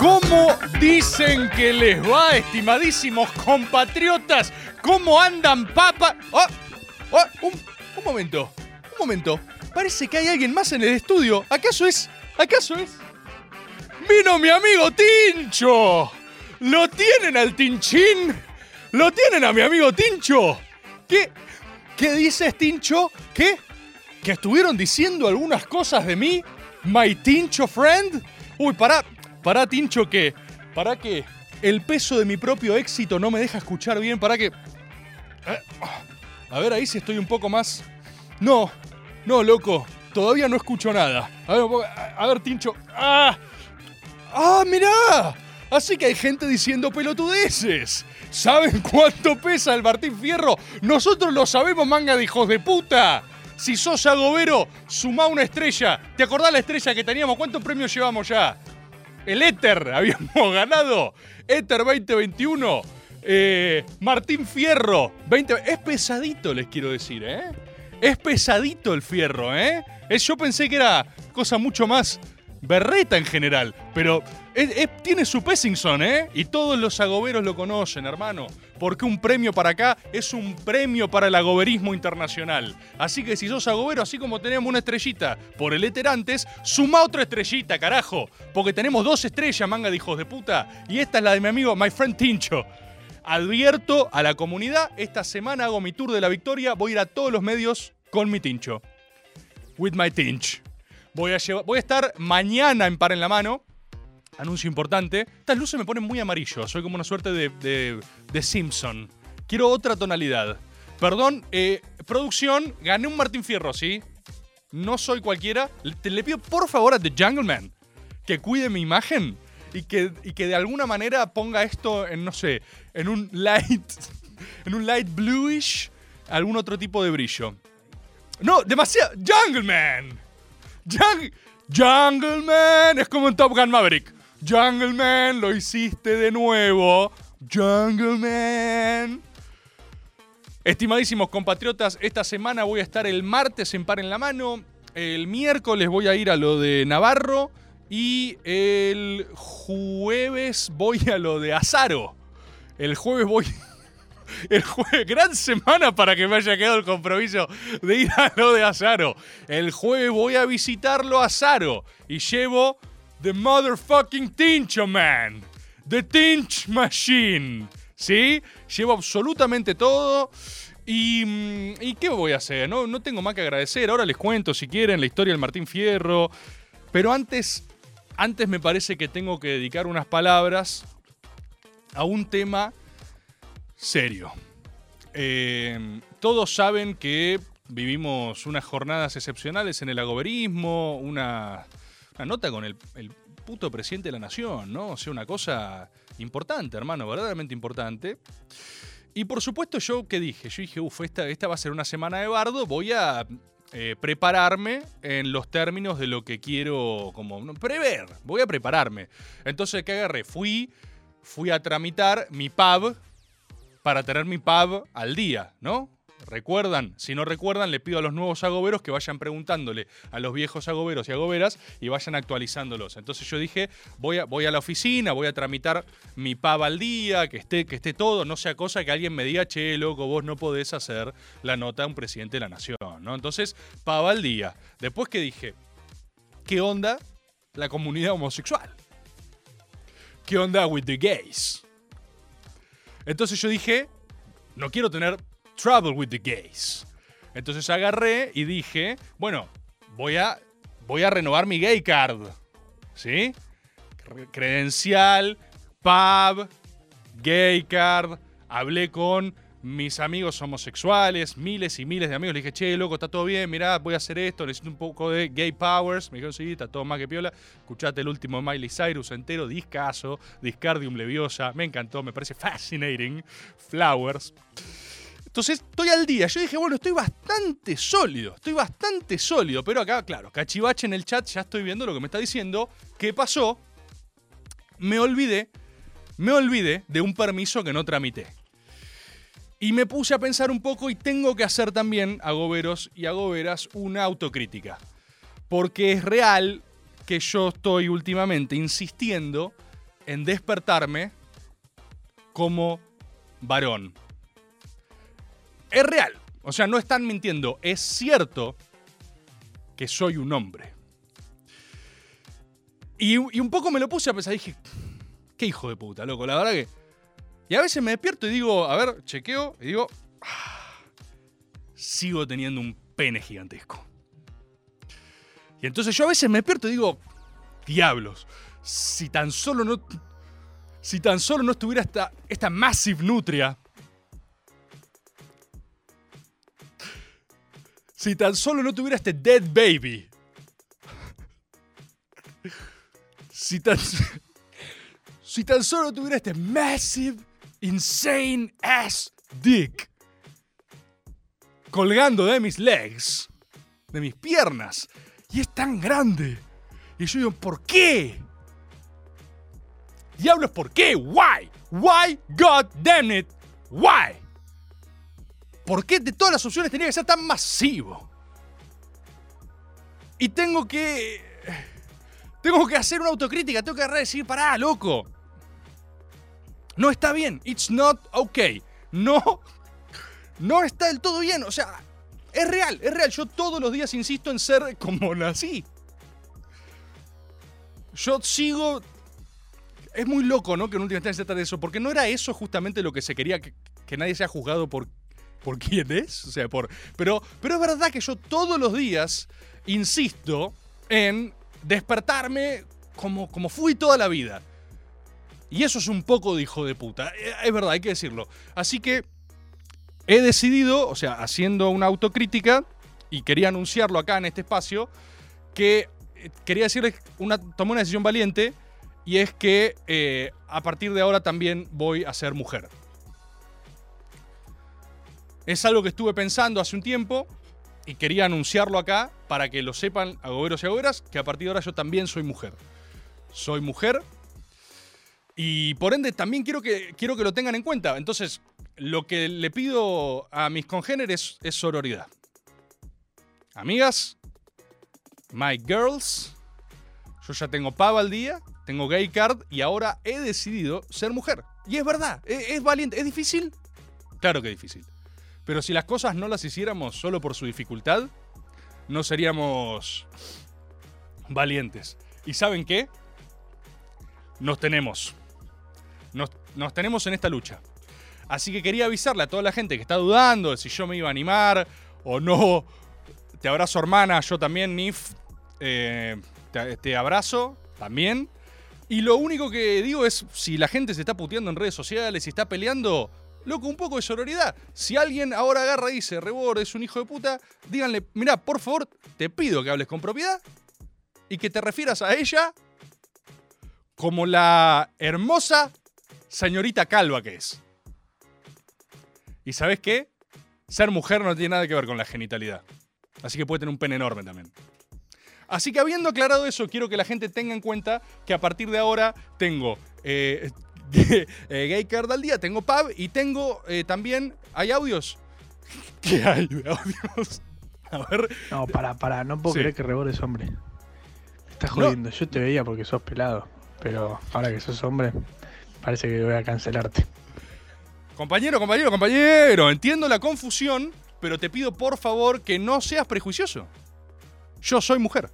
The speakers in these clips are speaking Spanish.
¿Cómo dicen que les va, estimadísimos compatriotas? ¿Cómo andan, papa? Oh, oh, un, momento, un momento. Parece que hay alguien más en el estudio. ¿Acaso es? ¿Acaso es? ¡Vino mi amigo Tincho! ¿Lo tienen al Tinchín? ¿Lo tienen a mi amigo Tincho? ¿Qué? ¿Qué dices, Tincho? ¿Qué? ¿Que estuvieron diciendo algunas cosas de mí? ¿My Tincho friend? Uy, pará, pará, Tincho, que. Pará que. El peso de mi propio éxito no me deja escuchar bien. Pará que. Eh, A ver, ahí si estoy un poco más. No, no, loco. Todavía no escucho nada. A ver, a ver Tincho. ¡Ah! ¡Ah, mirá! Así que hay gente diciendo pelotudeces. ¿Saben cuánto pesa el Martín Fierro? Nosotros lo sabemos, manga de hijos de puta. Si sos agobero, sumá una estrella. ¿Te acordás la estrella que teníamos? ¿Cuántos premios llevamos ya? El Éter, habíamos ganado. Éter 2021. Eh, Martín Fierro 20. Es pesadito, les quiero decir, ¿eh? Es pesadito el fierro, ¿eh? Es- yo pensé que era cosa mucho más berreta en general, pero tiene su Pessingson, ¿eh? Y todos los agoberos lo conocen, hermano. Porque un premio para acá es un premio para el agoberismo internacional. Así que si sos agobero, así como tenemos una estrellita por el éter antes, suma otra estrellita, carajo. Porque tenemos dos estrellas, manga de hijos de puta. Y esta es la de mi amigo, my friend Tincho. Advierto a la comunidad, esta semana hago mi tour de la victoria, voy a ir a todos los medios con mi tincho. With my tinch. Voy a, llevar- voy a estar mañana en Par en la Mano. Anuncio importante. Estas luces me ponen muy amarillo. Soy como una suerte de, de, de Simpson. Quiero otra tonalidad. Perdón, eh, producción, gané un Martín Fierro, ¿sí? No soy cualquiera. Le, te- le pido por favor a The Jungle Man que cuide mi imagen y que, y que de alguna manera ponga esto en, no sé, en un light, en un light bluish, algún otro tipo de brillo. No, demasiado. Jungle Man. Jung- Jungle Man. Es como en Top Gun Maverick. Jungle Man, lo hiciste de nuevo. Jungle Man. Estimadísimos compatriotas, esta semana voy a estar el martes en Par en la Mano. El miércoles voy a ir a lo de Navarro. Y el jueves voy a lo de Azaro. El jueves voy. El jueves, gran semana para que me haya quedado el compromiso de ir a lo de Azaro. El jueves voy a visitarlo a Azaro y llevo The Motherfucking Tincho Man. The Tinch Machine. ¿Sí? Llevo absolutamente todo. Y, mm, ¿y qué voy a hacer? No, no tengo más que agradecer. Ahora les cuento, si quieren, la historia del Martín Fierro. Pero antes, antes me parece que tengo que dedicar unas palabras a un tema serio. Eh, todos saben que vivimos unas jornadas excepcionales en el agoberismo, una, una nota con el, el puto presidente de la nación, ¿no? O sea, una cosa importante, hermano, verdaderamente importante. Y por supuesto, yo, ¿qué dije? Yo dije, uff, esta, esta va a ser una semana de bardo, voy a eh, prepararme en los términos de lo que quiero como prever, voy a prepararme. Entonces, ¿qué agarré? Fui, fui a tramitar mi pub para tener mi pub al día, ¿no? ¿Recuerdan? Si no recuerdan, le pido a los nuevos agoberos que vayan preguntándole a los viejos agoberos y agoberas y vayan actualizándolos. Entonces yo dije, voy a, voy a la oficina, voy a tramitar mi pub al día, que esté, que esté todo, no sea cosa que alguien me diga, che, loco, vos no podés hacer la nota de un presidente de la nación, ¿no? Entonces, pub al día. Después que dije, ¿qué onda la comunidad homosexual? ¿Qué onda with the gays? Entonces yo dije, no quiero tener trouble with the gays. Entonces agarré y dije, bueno, voy a, voy a renovar mi gay card. ¿Sí? Cre- Credencial, pub, gay card. Hablé con mis amigos homosexuales, miles y miles de amigos. Le dije, che, loco, está todo bien, mirá, voy a hacer esto, necesito un poco de gay powers. Me dijeron, sí, está todo más que piola. Escuchate el último Miley Cyrus entero, discaso, Discardium Leviosa. Me encantó, me parece fascinating. Flowers. Entonces estoy al día. Yo dije, bueno, estoy bastante sólido, estoy bastante sólido. Pero acá, claro, cachivache en el chat, ya estoy viendo lo que me está diciendo. ¿Qué pasó? Me olvidé, me olvidé de un permiso que no tramité. Y me puse a pensar un poco y tengo que hacer también, a goberos y a goberas, una autocrítica. Porque es real que yo estoy últimamente insistiendo en despertarme como varón. Es real. O sea, no están mintiendo. Es cierto que soy un hombre. Y, un poco me lo puse a pensar. Dije, qué hijo de puta, loco. La verdad que y a veces me despierto y digo, a ver, chequeo y digo, "Ah, sigo teniendo un pene gigantesco. Y entonces yo a veces me despierto y digo, diablos, si tan solo no, si tan solo no estuviera esta, esta massive nutria, si tan solo no tuviera este dead baby, si tan, si tan solo tuviera este massive insane ass dick colgando de mis legs, de mis piernas, y es tan grande. Y yo digo, ¿por qué? Diablos, ¿por qué? Why? Why? God damn it. Why? ¿Por qué de todas las opciones tenía que ser tan masivo? Y tengo que. Tengo que hacer una autocrítica, tengo que agarrar y decir, pará, loco. No está bien. It's not okay. No. No está del todo bien. O sea, es real, es real. Yo todos los días insisto en ser como nací. Yo sigo. Es muy loco, ¿no? Que en última instancia se trate de eso. Porque no era eso justamente lo que se quería que, que nadie sea juzgado por, por quién es. O sea, por. Pero, pero es verdad que yo todos los días insisto en despertarme como, como fui toda la vida. Y eso es un poco de hijo de puta. Eh, Es verdad, hay que decirlo. Así que he decidido, o sea, haciendo una autocrítica, y quería anunciarlo acá en este espacio, que eh, quería decirles, una, tomé una decisión valiente, y es que eh, a partir de ahora también voy a ser mujer. Es algo que estuve pensando hace un tiempo y quería anunciarlo acá para que lo sepan agoberos y agoberas, que a partir de ahora yo también soy mujer. Soy mujer y por ende también quiero que, quiero que lo tengan en cuenta. Entonces, lo que le pido a mis congéneres es sororidad. Amigas, my girls, yo ya tengo pava al día, tengo gay card y ahora he decidido ser mujer. Y es verdad, es, es valiente. ¿Es difícil? Claro que es difícil. Pero si las cosas no las hiciéramos solo por su dificultad, no seríamos valientes. ¿Y saben qué? Nos tenemos. Nos, tenemos en esta lucha. Así que quería avisarle a toda la gente que está dudando de si yo me iba a animar o no. Te abrazo, hermana. Yo también, Nif. Eh, te, te abrazo también. Y lo único que digo es: si la gente se está puteando en redes sociales, si está peleando, loco, un poco de sororidad. Si alguien ahora agarra y dice, Rebor es un hijo de puta, díganle: Mira, por favor, te pido que hables con propiedad y que te refieras a ella como la hermosa señorita calva que es. ¿Y sabes qué? Ser mujer no tiene nada que ver con la genitalidad. Así que puede tener un pene enorme también. Así que habiendo aclarado eso, quiero que la gente tenga en cuenta que a partir de ahora tengo eh, eh, Gay Card al día, tengo pub y tengo eh, también... ¿Hay audios? ¿Qué hay de audios? A ver... No, para, para, no puedo Sí. creer que Rebor es hombre. Estás jodiendo. Yo te veía porque sos pelado. Pero ahora que sos hombre, parece que voy a cancelarte. Compañero, compañero, compañero, entiendo la confusión, pero te pido por favor que no seas prejuicioso. Yo soy mujer.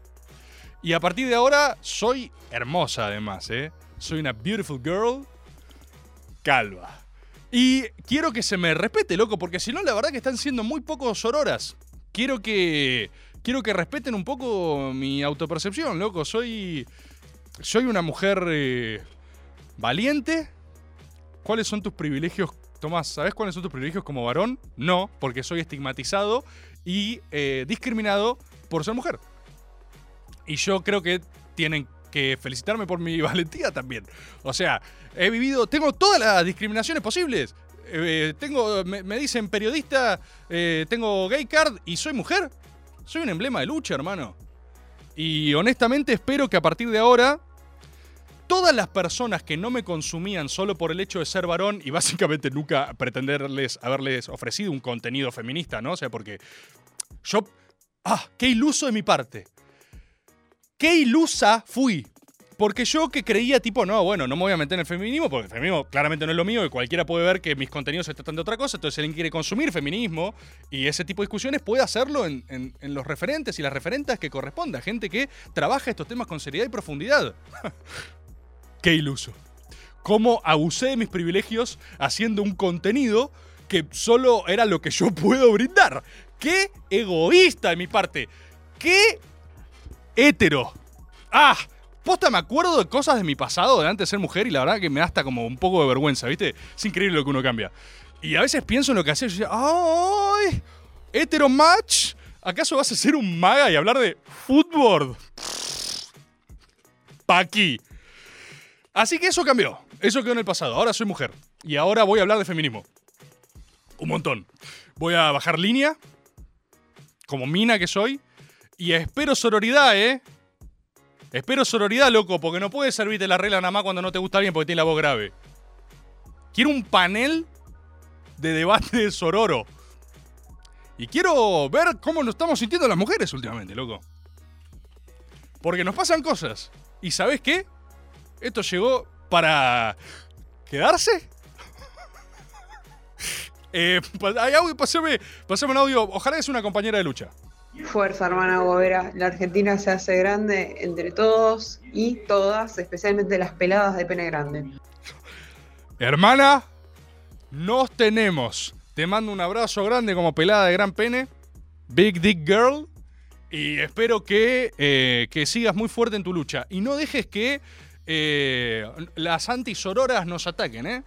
Y a partir de ahora soy hermosa además, ¿eh? Soy una beautiful girl calva. Y quiero que se me respete, loco, porque si no, la verdad que están siendo muy pocos sororas. Quiero que. Quiero que respeten un poco mi autopercepción, loco. Soy. Soy una mujer eh, valiente. ¿Cuáles son tus privilegios Tomás, ¿sabes cuáles son tus privilegios como varón? No, porque soy estigmatizado y eh, discriminado por ser mujer. Y yo creo que tienen que felicitarme por mi valentía también. O sea, he vivido, tengo todas las discriminaciones posibles. Eh, tengo, me, dicen periodista, eh, tengo gay card y soy mujer. Soy un emblema de lucha, hermano. Y honestamente espero que a partir de ahora todas las personas que no me consumían solo por el hecho de ser varón y básicamente nunca pretenderles haberles ofrecido un contenido feminista, ¿no? O sea, porque yo... ¡Ah! ¡Qué iluso de mi parte! ¡Qué ilusa fui! Porque yo que creía, tipo, no, bueno, no me voy a meter en el feminismo, porque el feminismo claramente no es lo mío y cualquiera puede ver que mis contenidos se tratan de otra cosa, entonces si alguien quiere consumir feminismo y ese tipo de discusiones puede hacerlo en, los referentes y las referentas que corresponda, gente que trabaja estos temas con seriedad y profundidad. Qué iluso. Cómo abusé de mis privilegios haciendo un contenido que solo era lo que yo puedo brindar. Qué egoísta de mi parte. Qué hétero. Ah, posta me acuerdo de cosas de mi pasado de antes de ser mujer y la verdad que me da hasta como un poco de vergüenza, ¿viste? Es increíble lo que uno cambia. Y a veces pienso en lo que hacía yo decía, ¡ay! ¿Hetero match? ¿Acaso vas a ser un maga y hablar de fútbol? Paqui. Así que eso cambió. Eso quedó en el pasado. Ahora soy mujer. Y ahora voy a hablar de feminismo. Un montón. Voy a bajar línea. Como mina que soy. Y espero sororidad, ¿eh? Espero sororidad, loco, porque no puedes servirte la regla nada más cuando no te gusta alguien porque tiene la voz grave. Quiero un panel de debate de sororo. Y quiero ver cómo nos estamos sintiendo las mujeres últimamente, loco. Porque nos pasan cosas. ¿Y sabes qué? Esto llegó para quedarse. eh, hay audio, pasame, pasame un audio. Ojalá sea una compañera de lucha. Fuerza, hermana Gobera. La Argentina se hace grande entre todos y todas, especialmente las peladas de pene grande. Hermana, nos tenemos. Te mando un abrazo grande como pelada de gran pene. Big Dick Girl. Y espero que, eh, que sigas muy fuerte en tu lucha. Y no dejes que eh, las antisororas nos ataquen, ¿eh?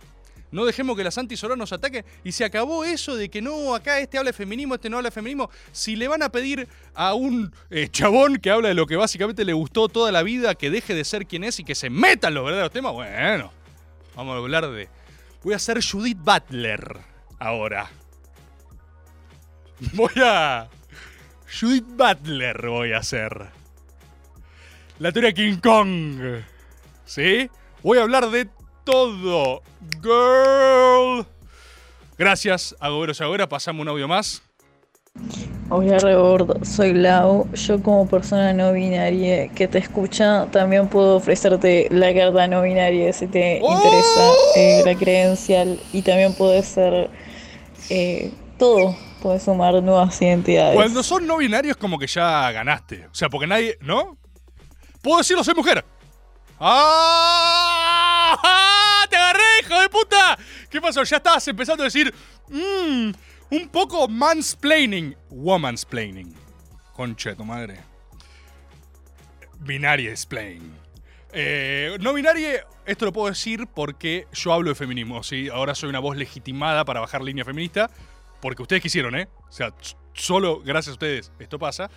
No dejemos que las antisororas nos ataquen. Y se acabó eso de que no, acá este habla feminismo, este no habla feminismo. Si le van a pedir a un eh, chabón que habla de lo que básicamente le gustó toda la vida, que deje de ser quien es y que se meta en los verdaderos temas, bueno, vamos a hablar de... Voy a ser Judith Butler ahora. Voy a... Judith Butler voy a ser. La teoría King Kong. ¿Sí? Voy a hablar de todo. Girl. Gracias, Agoberos y Agora. Pasamos un audio más. Hola Rebordo, soy Lau. Yo como persona no binaria que te escucha, también puedo ofrecerte la carta no binaria si te interesa eh, la credencial y también puede ser eh, todo, puedes sumar nuevas identidades. Cuando son no binarios, como que ya ganaste. O sea, porque nadie. ¿No? Puedo decirlo, soy mujer. ¡Ah! ¡Te agarré, hijo de puta! ¿Qué pasó? Ya estabas empezando a decir. Mmm, un poco mansplaining. Womansplaining. Concha de tu madre. Binaria explain. Eh, no binaria, esto lo puedo decir porque yo hablo de feminismo, ¿sí? Ahora soy una voz legitimada para bajar línea feminista, porque ustedes quisieron, ¿eh? O sea, solo gracias a ustedes esto pasa.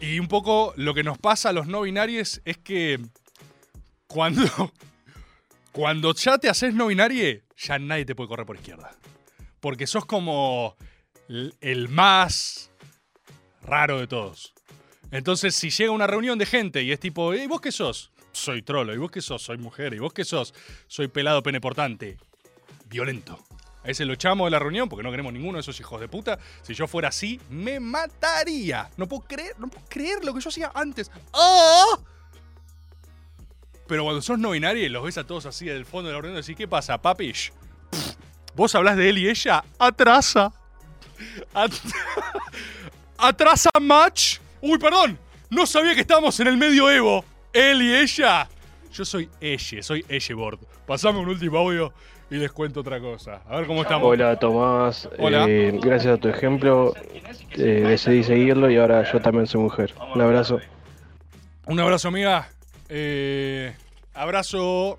Y un poco lo que nos pasa a los no binarios es que cuando, cuando ya te haces no binario, ya nadie te puede correr por izquierda. Porque sos como el, más raro de todos. Entonces, si llega una reunión de gente y es tipo, ¿y vos qué sos? Soy trolo. ¿Y vos qué sos? Soy mujer. ¿Y vos qué sos? Soy pelado pene portante. Violento. A ese lo echamos de la reunión porque no queremos ninguno de esos hijos de puta. Si yo fuera así, me mataría. No puedo creer, no puedo creer lo que yo hacía antes. ¡Ah! Pero cuando sos no binario y los ves a todos así del fondo de la reunión, decís, ¿qué pasa, papish? Pff, Vos hablas de él y ella, atrasa. At- atrasa match. Uy, perdón. No sabía que estábamos en el medioevo. Él y ella. Yo soy ella, soy Elleboard. Pasame un último audio y les cuento otra cosa. A ver cómo estamos. Hola Tomás, Hola. Eh, gracias a tu ejemplo eh, decidí seguirlo y ahora yo también soy mujer. Un abrazo. Un abrazo, amiga. Eh, abrazo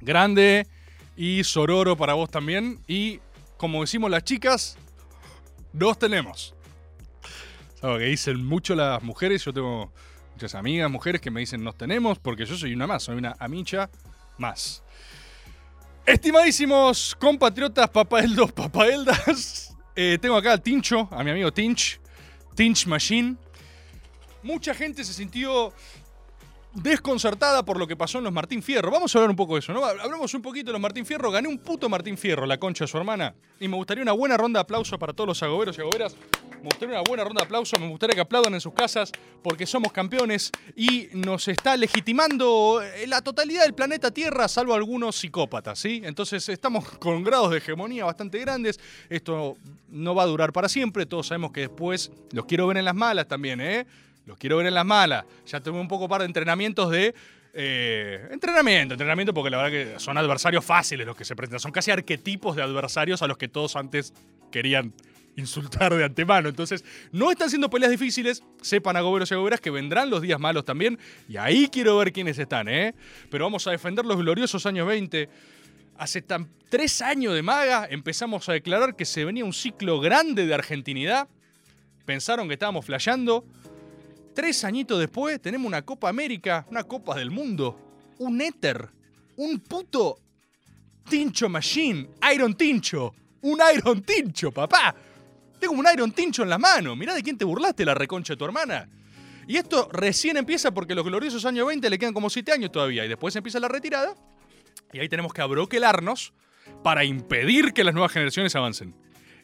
grande Y Sororo para vos también. Y como decimos las chicas, nos tenemos. Es algo que dicen mucho las mujeres. Yo tengo muchas amigas, mujeres que me dicen nos tenemos porque yo soy una más, soy una amicha más. Estimadísimos compatriotas, papaeldos, papaeldas, eh, tengo acá al Tincho, a mi amigo Tinch, Tinch Machine. Mucha gente se sintió desconcertada por lo que pasó en los Martín Fierro. Vamos a hablar un poco de eso, ¿no? Hablamos un poquito de los Martín Fierro. Gané un puto Martín Fierro, la concha de su hermana. Y me gustaría una buena ronda de aplauso para todos los agoberos y agoberas. Me gustaría una buena ronda de aplauso. Me gustaría que aplaudan en sus casas porque somos campeones y nos está legitimando eh, la totalidad del planeta Tierra, salvo algunos psicópatas, ¿sí? Entonces estamos con grados de hegemonía bastante grandes. Esto no va a durar para siempre. Todos sabemos que después los quiero ver en las malas también, ¿eh? Los quiero ver en las malas. Ya tuve un poco par de entrenamientos de. eh, entrenamiento, entrenamiento, porque la verdad que son adversarios fáciles los que se presentan. Son casi arquetipos de adversarios a los que todos antes querían insultar de antemano. Entonces, no están siendo peleas difíciles. Sepan, agoberos y agoberas, que vendrán los días malos también. Y ahí quiero ver quiénes están, ¿eh? Pero vamos a defender los gloriosos años 20. Hace tan, tres años de maga empezamos a declarar que se venía un ciclo grande de argentinidad. Pensaron que estábamos flasheando. Tres añitos después tenemos una Copa América, una Copa del Mundo, un éter, un puto Tincho Machine, Iron Tincho, un Iron Tincho, papá. Tengo un Iron Tincho en la mano. Mirá de quién te burlaste, la reconcha de tu hermana. Y esto recién empieza porque los gloriosos años 20 le quedan como 7 años todavía. Y después empieza la retirada. Y ahí tenemos que abroquelarnos para impedir que las nuevas generaciones avancen.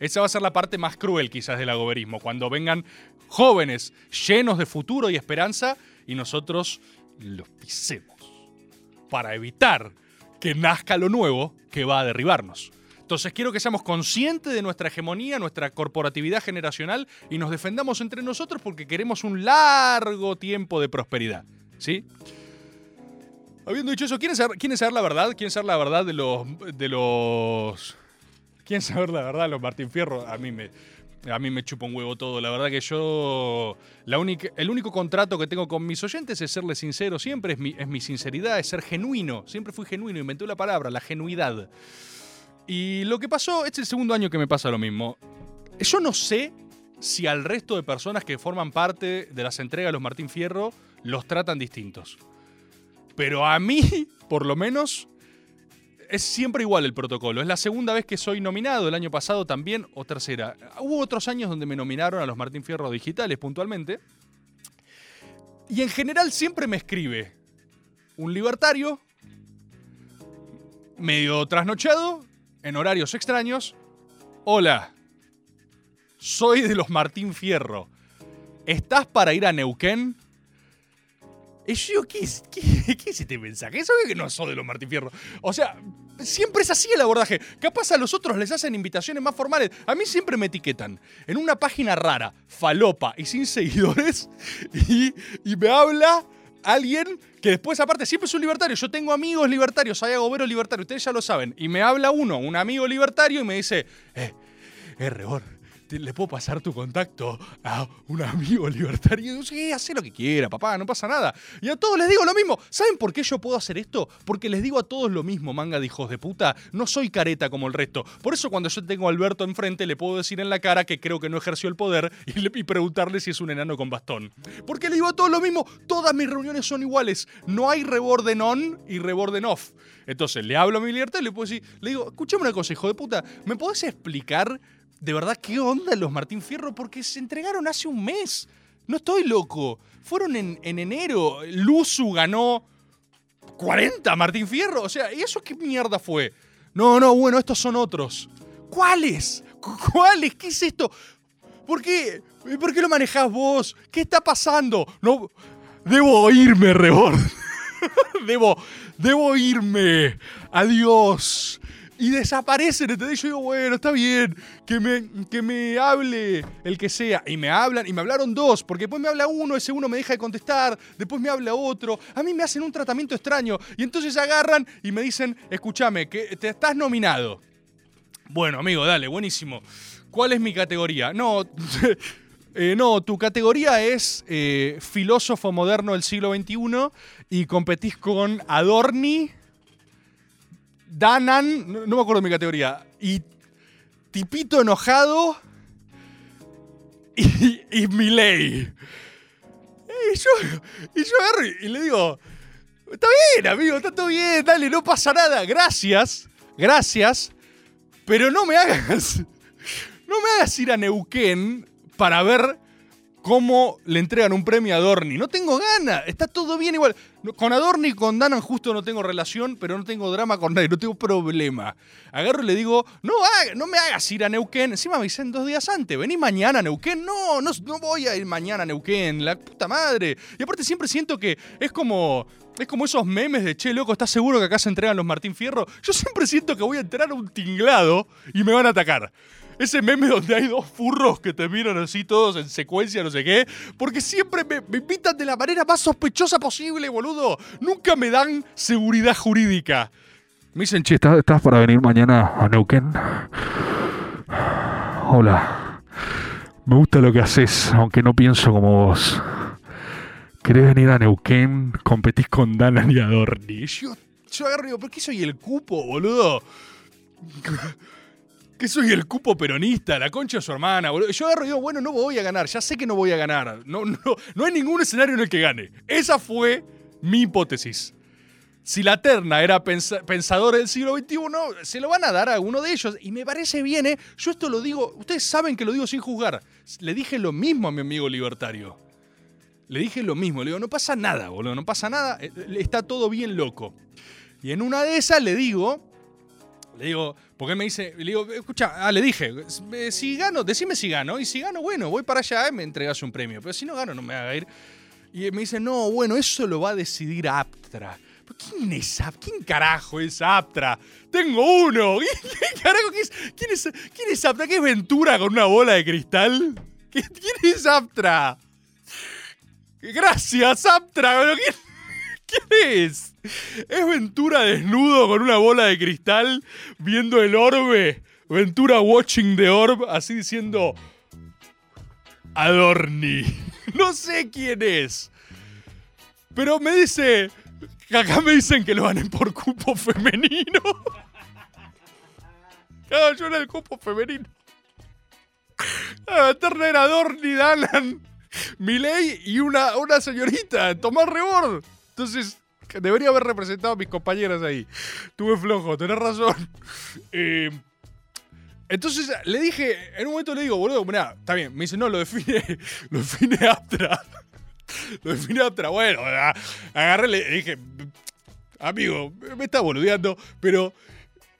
Esa va a ser la parte más cruel quizás del agoberismo, cuando vengan jóvenes llenos de futuro y esperanza y nosotros los pisemos para evitar que nazca lo nuevo que va a derribarnos. Entonces quiero que seamos conscientes de nuestra hegemonía, nuestra corporatividad generacional y nos defendamos entre nosotros porque queremos un largo tiempo de prosperidad. ¿Sí? Habiendo dicho eso, ¿quieren saber, la verdad? ¿Quieren saber la verdad de los, de los ¿Quieren saber la verdad, los Martín Fierro? A mí me, a mí me chupa un huevo todo. La verdad que yo. La única, el único contrato que tengo con mis oyentes es serles sincero siempre, es mi, es mi sinceridad, es ser genuino. Siempre fui genuino, inventé la palabra, la genuidad. Y lo que pasó, este es el segundo año que me pasa lo mismo. Yo no sé si al resto de personas que forman parte de las entregas de los Martín Fierro los tratan distintos. Pero a mí, por lo menos, es siempre igual el protocolo. Es la segunda vez que soy nominado, el año pasado también, o tercera. Hubo otros años donde me nominaron a los Martín Fierro digitales puntualmente. Y en general siempre me escribe un libertario, medio trasnochado, en horarios extraños. Hola, soy de los Martín Fierro. ¿Estás para ir a Neuquén? Y yo, ¿qué es, qué, qué es este mensaje? Eso que no soy de los Martín. O sea, siempre es así el abordaje. Capaz a los otros les hacen invitaciones más formales. A mí siempre me etiquetan en una página rara, falopa y sin seguidores. Y, y me habla alguien que después, aparte, siempre es un libertario. Yo tengo amigos libertarios, hay agoberos libertarios, ustedes ya lo saben. Y me habla uno, un amigo libertario, y me dice, eh, eh, Rebor, te- ¿le puedo pasar tu contacto a un amigo libertario? Y sí, hace lo que quiera, papá, no pasa nada. Y a todos les digo lo mismo. ¿Saben por qué yo puedo hacer esto? Porque les digo a todos lo mismo, manga de hijos de puta. No soy careta como el resto. Por eso cuando yo tengo a Alberto enfrente, le puedo decir en la cara que creo que no ejerció el poder y, le- preguntarle si es un enano con bastón. Porque le digo a todos lo mismo. Todas mis reuniones son iguales. No hay reborden on y reborden off. Entonces le hablo a mi libertad y le puedo decir, le digo, escuchame una cosa, hijo de puta, ¿me podés explicar de verdad qué onda los Martín Fierro? Porque se entregaron hace un mes. No estoy loco. Fueron en, en enero. Luzu ganó 40 Martín Fierro. O sea, ¿y eso qué mierda fue? No, no, bueno, estos son otros. ¿Cuáles? ¿Cu- ¿Cuáles? ¿Qué es esto? ¿Por qué? ¿Por qué lo manejás vos? ¿Qué está pasando? No. Debo irme, Rebord. debo, debo irme. Adiós. Y desaparecen, ¿entendés? Yo digo, bueno, está bien, que me, que me hable el que sea. Y me hablan, y me hablaron dos, porque después me habla uno, ese uno me deja de contestar, después me habla otro. A mí me hacen un tratamiento extraño. Y entonces agarran y me dicen, escúchame, que te estás nominado. Bueno, amigo, dale, buenísimo. ¿Cuál es mi categoría? No, eh, no, tu categoría es eh, filósofo moderno del siglo XXI y competís con Adorni Danan, no, me acuerdo mi categoría, y Tipito enojado y, y Milei. Y yo, y yo agarro y le digo, está bien, amigo, está todo bien, dale, no pasa nada, gracias, gracias, pero no me hagas, no me hagas ir a Neuquén para ver cómo le entregan un premio a Adorni. No tengo ganas, está todo bien igual. Con Adorni y con Danan justo no tengo relación, pero no tengo drama con nadie, no tengo problema. Agarro y le digo, no, no me hagas ir a Neuquén. Encima me dicen dos días antes, vení mañana a Neuquén. No, no, no voy a ir mañana a Neuquén, la puta madre. Y aparte siempre siento que es como... Es como esos memes de, che, loco, ¿estás seguro que acá se entregan los Martín Fierro? Yo siempre siento que voy a entrar a un tinglado y me van a atacar. Ese meme donde hay dos furros que te miran así todos en secuencia, no sé qué. Porque siempre me, me invitan de la manera más sospechosa posible, boludo. Nunca me dan seguridad jurídica. Me dicen, che, ¿estás, para venir mañana a Neuquén? Hola. Me gusta lo que haces, aunque no pienso como vos. ¿Querés venir a Neuquén? Competís con Danan y Adorni. Yo, yo agarro digo, ¿por qué soy el cupo, boludo? Que soy el cupo peronista, la concha de su hermana, boludo. Yo agarro y digo, bueno, no voy a ganar, ya sé que no voy a ganar. No, no, no hay ningún escenario en el que gane. Esa fue mi hipótesis. Si la terna era pensa- pensador del siglo XXI, se lo van a dar a uno de ellos. Y me parece bien, ¿eh? Yo esto lo digo, ustedes saben que lo digo sin juzgar. Le dije lo mismo a mi amigo libertario. Le dije lo mismo, le digo, no pasa nada, boludo, no pasa nada, eh, está todo bien loco. Y en una de esas le digo, le digo, porque él me dice, le digo, escucha, ah, le dije, eh, si gano, decime si gano, y si gano, bueno, voy para allá y me entregas un premio, pero si no gano, no me haga ir. Y me dice, no, bueno, eso lo va a decidir Aptra. ¿Pero ¿Quién es Aptra? ¿Quién carajo es Aptra? Tengo uno. ¿Quién carajo es? ¿Quién es, quién es Aptra? ¿Qué es Ventura con una bola de cristal? ¿Qué- ¿Quién es Aptra? Gracias, Aptra. ¿Quién, quién es? ¿Es Ventura desnudo con una bola de cristal viendo el orbe? Ventura watching the orb, así diciendo... Adorni. No sé quién es. Pero me dice... Acá me dicen que lo ganen por cupo femenino. Claro, yo era el cupo femenino. Ah, Turner, Adorni, Danan, Milei y una, una señorita, Tomás Rebord. Entonces, debería haber representado a mis compañeras ahí. Tuve flojo, tenés razón. Eh, entonces le dije, en un momento le digo, boludo, mirá, está bien. Me dice, no, lo define, lo define Aptra. Lo define Aptra. Bueno, agarré, le dije, amigo, me está boludeando, pero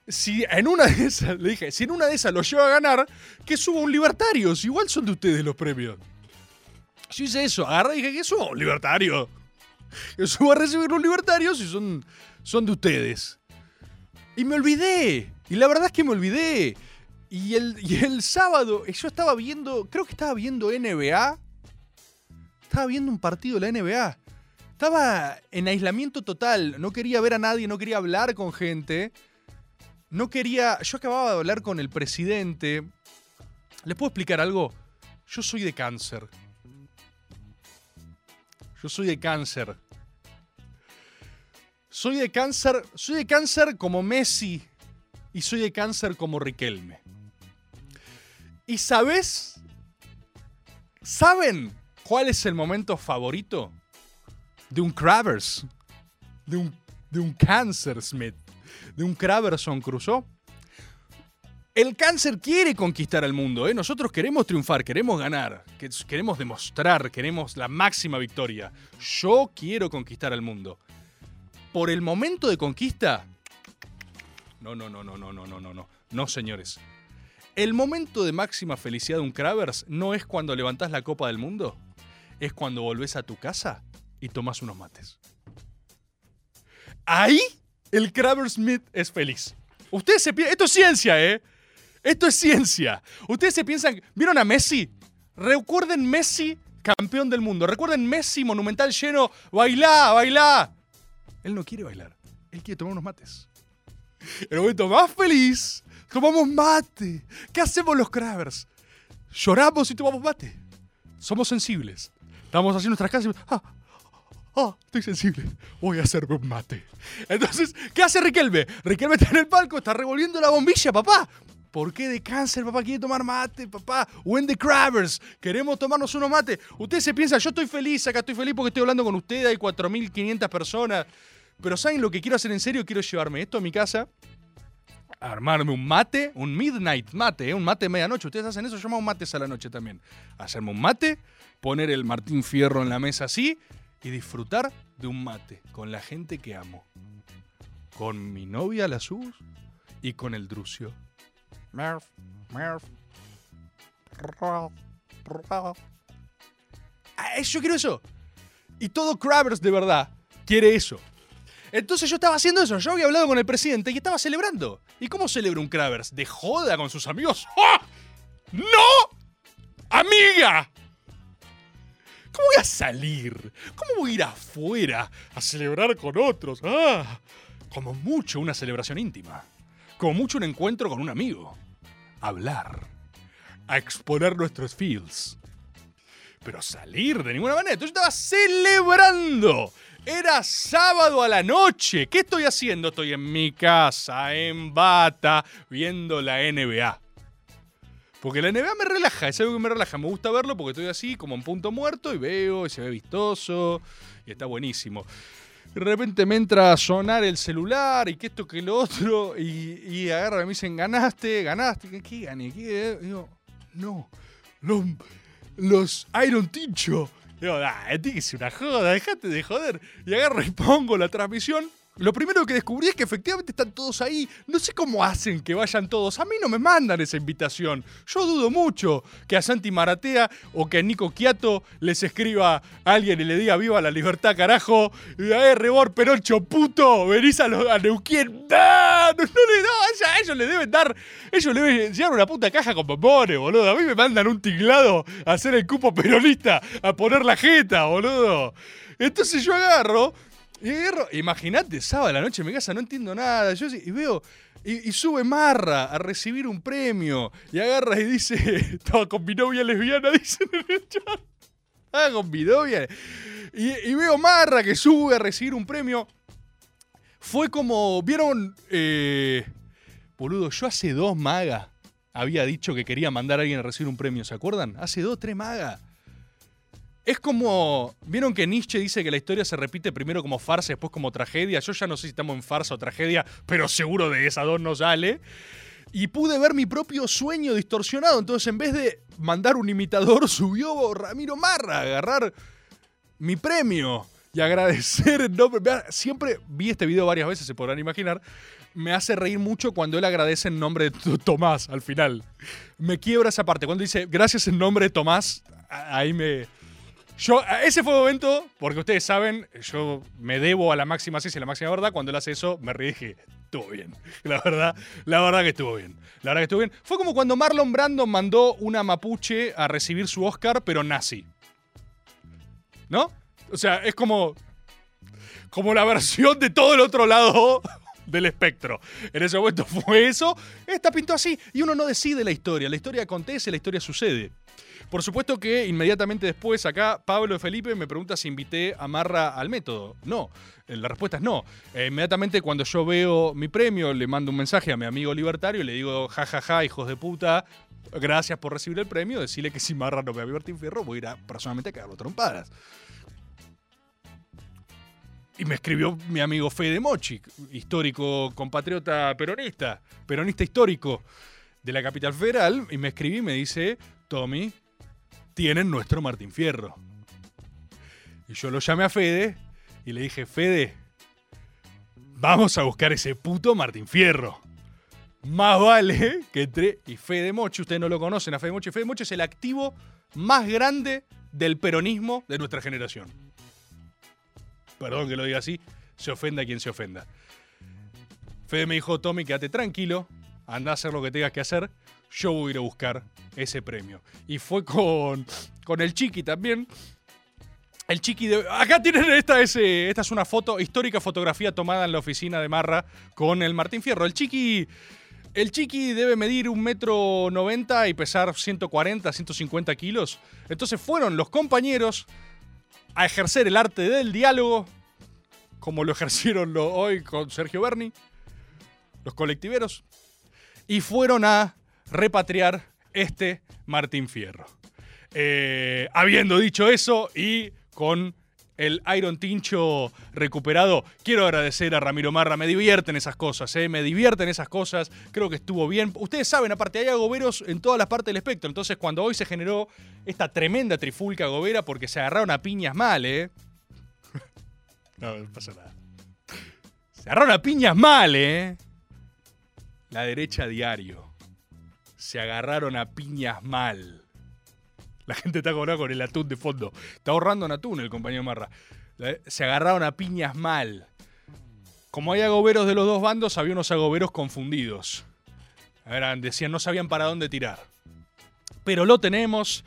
si en una de esas, le dije, si en una de esas lo lleva a ganar, que suba un libertario. Si igual son de ustedes los premios. Yo hice eso, agarré y dije que suba un libertario. Que suba a recibir un libertario si son, son de ustedes. Y me olvidé. Y la verdad es que me olvidé. Y el, y el sábado, yo estaba viendo, creo que estaba viendo NBA. Estaba viendo un partido de la NBA. Estaba en aislamiento total. No quería ver a nadie, no quería hablar con gente. No quería. Yo acababa de hablar con el presidente. ¿Les puedo explicar algo? Yo soy de cáncer. Yo soy de cáncer. Soy de cáncer. Soy de cáncer como Messi. Y soy de cáncer como Riquelme. ¿Y sabes? ¿Saben cuál es el momento favorito de un Kravers? De un, de un Smith. De un Kraverson Crusoe. El cáncer quiere conquistar al mundo, ¿eh? Nosotros queremos triunfar, queremos ganar, que- queremos demostrar, queremos la máxima victoria. Yo quiero conquistar al mundo. Por el momento de conquista. No, no, no, no, no, no, no, no, no. No, señores. El momento de máxima felicidad de un Kravers no es cuando levantás la copa del mundo, es cuando volvés a tu casa y tomás unos mates. Ahí el Kraber Smith es feliz. Ustedes se piensan. Esto es ciencia, ¿eh? Esto es ciencia. Ustedes se piensan. ¿Vieron a Messi? Recuerden Messi, campeón del mundo. Recuerden Messi, monumental lleno. Bailá, bailá. Él no quiere bailar. Él quiere tomar unos mates. El momento más feliz. Tomamos mate. ¿Qué hacemos los Kravers? Lloramos y tomamos mate. Somos sensibles. Estamos haciendo nuestras casas. y- ah, oh, estoy sensible, voy a hacerme un mate. Entonces, ¿qué hace Riquelme? Riquelme está en el palco, está revolviendo la bombilla, papá. ¿Por qué de cáncer, papá, quiere tomar mate, papá? Wendy Cravers, queremos tomarnos unos mate. Ustedes se piensan, yo estoy feliz, acá estoy feliz porque estoy hablando con ustedes, hay 4.500 personas. Pero ¿saben lo que quiero hacer en serio? Quiero llevarme esto a mi casa, armarme un mate, un midnight mate, ¿eh? un mate de medianoche. Ustedes hacen eso, yo me hago mates a la noche también. Hacerme un mate, poner el Martín Fierro en la mesa así y disfrutar de un mate con la gente que amo. Con mi novia, la Sus, y con el Drucio. Merf, merf. Ah, Yo quiero eso. Y todo Crabbers de verdad quiere eso. Entonces yo estaba haciendo eso. Yo había hablado con el presidente y estaba celebrando. ¿Y cómo celebra un Crabbers? ¿De joda con sus amigos? ¡Ah! ¡No! ¡Amiga! ¿Cómo voy a salir? ¿Cómo voy a ir afuera a celebrar con otros? Ah, como mucho una celebración íntima. Como mucho un encuentro con un amigo. Hablar. A exponer nuestros feels. Pero salir de ninguna manera. Entonces yo estaba celebrando. Era sábado a la noche. ¿Qué estoy haciendo? Estoy en mi casa, en bata, viendo la NBA. Porque la NBA me relaja, es algo que me relaja. Me gusta verlo porque estoy así, como en punto muerto, y veo, y se ve vistoso, y está buenísimo. De repente me entra a sonar el celular, y que esto, que lo otro, y, y agarra y me dicen, ganaste, ganaste, ¿qué, qué gané? ¿Qué? Y digo, no, los, los Iron Tincho. Digo, ah, ser una joda, dejate de joder. Y agarro y pongo la transmisión. Lo primero que descubrí es que efectivamente están todos ahí. No sé cómo hacen que vayan todos. A mí no me mandan esa invitación. Yo dudo mucho que a Santi Maratea o que a Nico Quiato les escriba a alguien y le diga viva la libertad, carajo. Y a Rebor Perocho, puto, venís a, lo- a Neuquén. ¡Ah! No, no le no, a ellos le deben dar. Ellos le deben llevar una puta caja con bombones, boludo. A mí me mandan un tinglado a hacer el cupo peronista, a poner la jeta, boludo. Entonces yo agarro y agarro, imagínate, sábado a la noche en mi casa, no entiendo nada. Yo y veo, y, y sube Marra a recibir un premio. Y agarra y dice, estaba con mi novia lesbiana, dicen en el chat. Estaba con mi novia. Y, y veo Marra que sube a recibir un premio. Fue como, ¿vieron? Eh, boludo, yo hace dos magas había dicho que quería mandar a alguien a recibir un premio, ¿se acuerdan? Hace dos, tres magas. Es como. ¿Vieron que Nietzsche dice que la historia se repite primero como farsa después como tragedia? Yo ya no sé si estamos en farsa o tragedia, pero seguro de esas dos no sale. Y pude ver mi propio sueño distorsionado. Entonces, en vez de mandar un imitador, subió Ramiro Marra a agarrar mi premio y agradecer Siempre vi este video varias veces, se podrán imaginar. Me hace reír mucho cuando él agradece en nombre de Tomás al final. Me quiebra esa parte. Cuando dice gracias en nombre de Tomás, ahí me. Yo, ese fue el momento, porque ustedes saben, yo me debo a la máxima ciencia y la máxima verdad. Cuando él hace eso, me reí y dije, estuvo bien. La verdad, la verdad que estuvo bien. La verdad que estuvo bien. Fue como cuando Marlon Brando mandó una mapuche a recibir su Oscar, pero nazi. ¿No? O sea, es como. Como la versión de todo el otro lado del espectro. En ese momento fue eso. Esta pintó así. Y uno no decide la historia. La historia acontece, la historia sucede. Por supuesto que inmediatamente después, acá, Pablo de Felipe me pregunta si invité a Marra al método. No, Eh, la respuesta es no. Eh, inmediatamente cuando yo veo mi premio, le mando un mensaje a mi amigo libertario y le digo, jajaja, hijos de puta, gracias por recibir el premio. Decirle que si Marra no me va a Martín Fierro, voy a ir a, personalmente a cagarlo trompadas. Y me escribió mi amigo Fede Mochi, histórico compatriota peronista, peronista histórico de la capital federal, y me escribí y me dice, Tommy, tienen nuestro Martín Fierro. Y yo lo llamé a Fede y le dije, Fede, vamos a buscar ese puto Martín Fierro. Más vale que entre. Y Fede Mochi, ustedes no lo conocen a Fede Mochi. Fede Mochi es el activo más grande del peronismo de nuestra generación. Perdón que lo diga así, se ofenda quien se ofenda. Fede me dijo, Tommy, quédate tranquilo, anda a hacer lo que tengas que hacer, yo voy a ir a buscar ese premio. Y fue con, con el Chiqui también. El Chiqui de... Acá tienen esta, ese, esta es una foto, histórica fotografía tomada en la oficina de Marra con el Martín Fierro. El Chiqui... El Chiqui debe medir un metro noventa y pesar 140, 150 kilos. Entonces fueron los compañeros a ejercer el arte del diálogo, como lo ejercieron hoy con Sergio Berni, los colectiveros, y fueron a repatriar este Martín Fierro. Eh, habiendo dicho eso y con el Iron Tincho recuperado, quiero agradecer a Ramiro Marra. Me divierten esas cosas, ¿eh? me divierten esas cosas. Creo que estuvo bien. Ustedes saben, aparte, hay agoberos en todas las partes del espectro. Entonces, cuando hoy se generó esta tremenda trifulca agobera, porque se agarraron a piñas mal, ¿eh? no, no pasa nada. Se agarraron a piñas mal, ¿eh? La derecha diario. Se agarraron a piñas mal. La gente está cobrada con el atún de fondo. Está ahorrando en atún el compañero Marra. Se agarraron a piñas mal. Como hay agoberos de los dos bandos, había unos agoberos confundidos. Decían, no sabían para dónde tirar. Pero lo tenemos.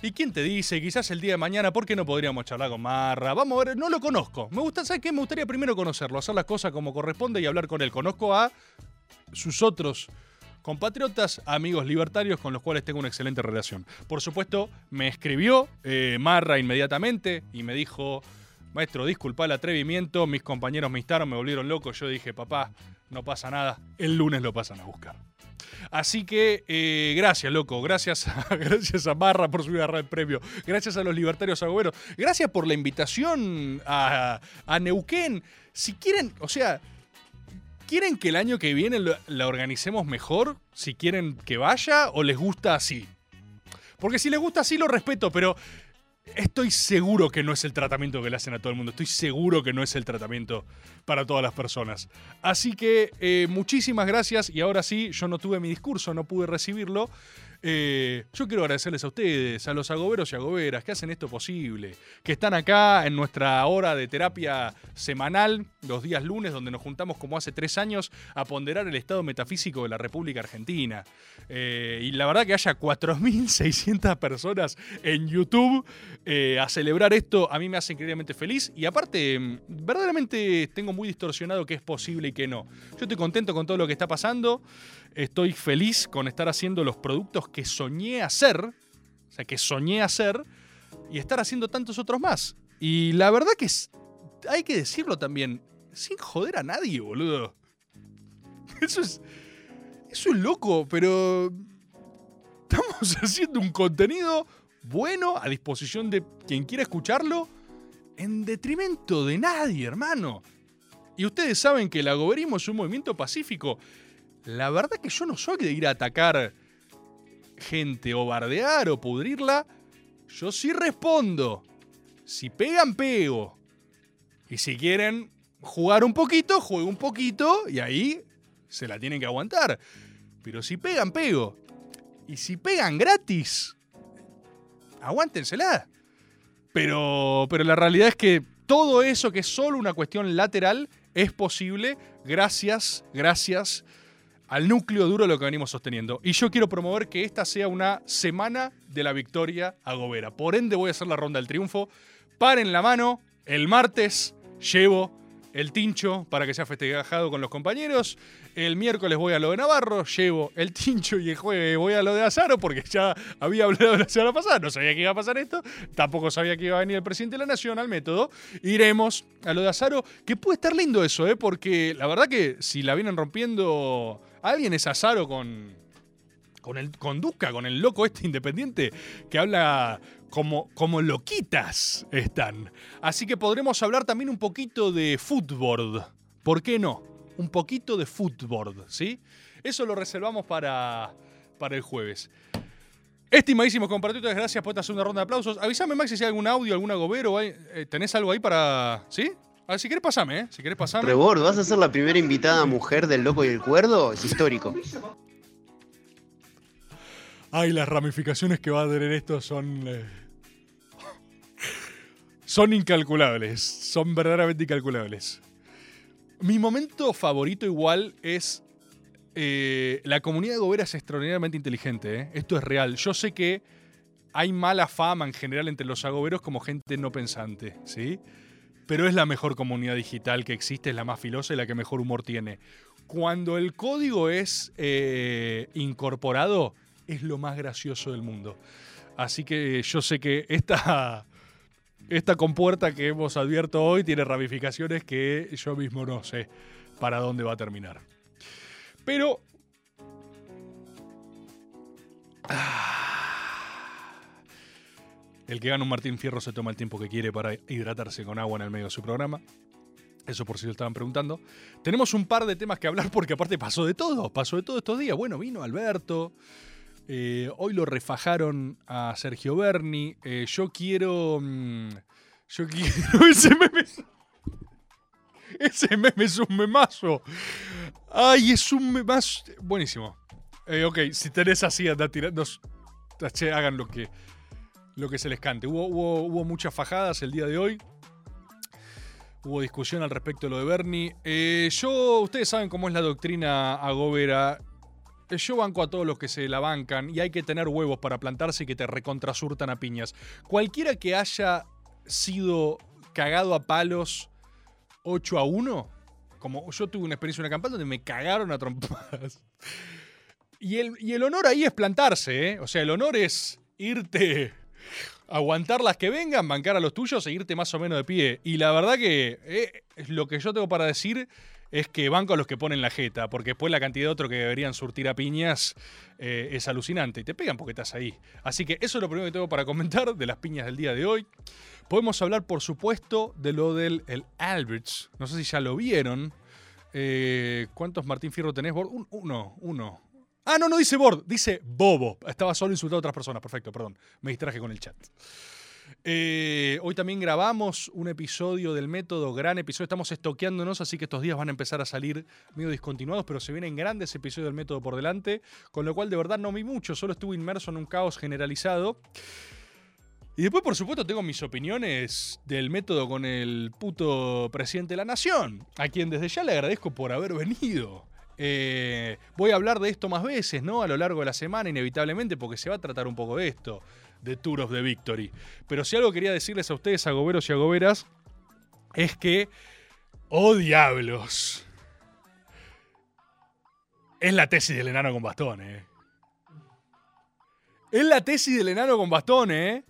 ¿Y quién te dice? Quizás el día de mañana, ¿por qué no podríamos charlar con Marra? Vamos a ver, no lo conozco. Me gusta, ¿sabes qué? Me gustaría primero conocerlo, hacer las cosas como corresponde y hablar con él. Conozco a sus otros compatriotas, amigos libertarios con los cuales tengo una excelente relación. Por supuesto, me escribió eh, Marra inmediatamente y me dijo, maestro, disculpa el atrevimiento, mis compañeros me instaron, me volvieron loco, yo dije, papá, no pasa nada, el lunes lo pasan a buscar. Así que eh, gracias, loco. Gracias a, gracias a Marra por subir a el premio. Gracias a los libertarios agoberos. Gracias por la invitación a, a Neuquén. Si quieren, o sea, ¿quieren que el año que viene la organicemos mejor? Si quieren que vaya o les gusta así. Porque si les gusta así lo respeto, pero estoy seguro que no es el tratamiento que le hacen a todo el mundo. Estoy seguro que no es el tratamiento para todas las personas. Así que eh, muchísimas gracias y ahora sí, yo no tuve mi discurso, no pude recibirlo. Eh, yo quiero agradecerles a ustedes, a los agoberos y agoberas que hacen esto posible, que están acá en nuestra hora de terapia semanal, los días lunes, donde nos juntamos como hace tres años a ponderar el estado metafísico de la República Argentina. Eh, y la verdad que haya 4.600 personas en YouTube eh, a celebrar esto, a mí me hace increíblemente feliz. Y aparte, mm, verdaderamente tengo muy distorsionado qué es posible y qué no. Yo estoy contento con todo lo que está pasando. Estoy feliz con estar haciendo los productos que soñé hacer. O sea, que soñé hacer. Y estar haciendo tantos otros más. Y la verdad que es- hay que decirlo también. Sin joder a nadie, boludo. Eso es. Eso es loco, pero. Estamos haciendo un contenido bueno a disposición de quien quiera escucharlo. En detrimento de nadie, hermano. Y ustedes saben que el agoberismo es un movimiento pacífico. La verdad que yo no soy de ir a atacar gente o bardear o pudrirla. Yo sí respondo. Si pegan, pego. Y si quieren jugar un poquito, juego un poquito y ahí se la tienen que aguantar. Pero si pegan, pego. Y si pegan gratis, aguántensela. Pero, pero la realidad es que todo eso que es solo una cuestión lateral es posible gracias, gracias al núcleo duro de lo que venimos sosteniendo. Y yo quiero promover que esta sea una semana de la victoria agobera. Por ende voy a hacer la ronda del triunfo. Paren la mano, el martes llevo el tincho para que sea festejado con los compañeros. El miércoles voy a lo de Navarro, llevo el tincho y el jueves voy a lo de Azaro porque ya había hablado la semana pasada, no sabía que iba a pasar esto, tampoco sabía que iba a venir el presidente de la Nación al método. Iremos a lo de Azaro, que puede estar lindo eso, ¿eh? porque la verdad que si la vienen rompiendo alguien es Azaro con, con el con Duca, con el loco este independiente que habla como, como loquitas están. Así que podremos hablar también un poquito de fútbol. ¿Por qué no? Un poquito de fútbol, ¿sí? Eso lo reservamos para, para el jueves. Estimadísimos compatriotas, gracias por esta segunda ronda de aplausos. Avísame, Maxi, si hay algún audio, algún agobero. eh, ¿Tenés algo ahí para...? ¿Sí? A ver, si querés pasame, ¿eh? Si querés pasame. Rebord, ¿vas a ser la primera invitada mujer del Loco y el Cuerdo? Es histórico. Ay, las ramificaciones que va a tener esto son. eh, son incalculables. Son verdaderamente incalculables. Mi momento favorito, igual, es. eh, la comunidad de Gobera es extraordinariamente inteligente. ¿eh? Esto es real. Yo sé que hay mala fama en general entre los agoberos como gente no pensante, ¿sí? Pero es la mejor comunidad digital que existe, es la más filosa y la que mejor humor tiene. Cuando el código es eh, incorporado, es lo más gracioso del mundo. Así que yo sé que esta, esta compuerta que hemos advierto hoy tiene ramificaciones que yo mismo no sé para dónde va a terminar. Pero... Ah, el que gana un Martín Fierro se toma el tiempo que quiere para hidratarse con agua en el medio de su programa. Eso por si lo estaban preguntando. Tenemos un par de temas que hablar porque aparte pasó de todo, pasó de todo estos días. Bueno, vino Alberto, eh, hoy lo refajaron a Sergio Berni. Eh, yo quiero... mm, yo quiero... Ese meme, es- ese meme es un memazo. Ay, es un memazo. Buenísimo. Eh, ok, si tenés así, anda tirando. Hagan lo que, lo que se les cante. Hubo, hubo, hubo muchas fajadas el día de hoy. Hubo discusión al respecto de lo de Bernie. Eh, yo, ustedes saben cómo es la doctrina agobera. Eh, Yo banco a todos los que se la bancan y hay que tener huevos para plantarse y que te recontrasurtan a piñas. Cualquiera que haya sido cagado a palos 8 a 1, como yo tuve una experiencia en una campaña donde me cagaron a trompadas. Y el, y el honor ahí es plantarse, ¿eh? O sea, el honor es irte, aguantar las que vengan, bancar a los tuyos e irte más o menos de pie. Y la verdad que eh, lo que yo tengo para decir es que banco a los que ponen la jeta, porque después la cantidad de otros que deberían surtir a piñas eh, es alucinante. Y te pegan porque estás ahí. Así que eso es lo primero que tengo para comentar de las piñas del día de hoy. Podemos hablar, por supuesto, de lo del el Alberts. No sé si ya lo vieron. Eh, ¿Cuántos Martín Fierro tenés, uno, uno. Ah, no, no dice Bord, dice Bobo. Estaba solo insultando a otras personas. Perfecto, perdón. Me distraje con el chat. Eh, hoy también grabamos un episodio del método, gran episodio. Estamos estoqueándonos, así que estos días van a empezar a salir medio discontinuados, pero se vienen grandes episodios del método por delante, con lo cual de verdad no vi mucho, solo estuve inmerso en un caos generalizado. Y después, por supuesto, tengo mis opiniones del método con el puto presidente de la nación, a quien desde ya le agradezco por haber venido. Eh, voy a hablar de esto más veces, ¿no? A lo largo de la semana, inevitablemente, porque se va a tratar un poco de esto, de Tour of the Victory. Pero si algo quería decirles a ustedes, agoberos y agoberas, es que, oh diablos, es la tesis del enano con bastón, ¿eh? Es la tesis del enano con bastón, ¿eh?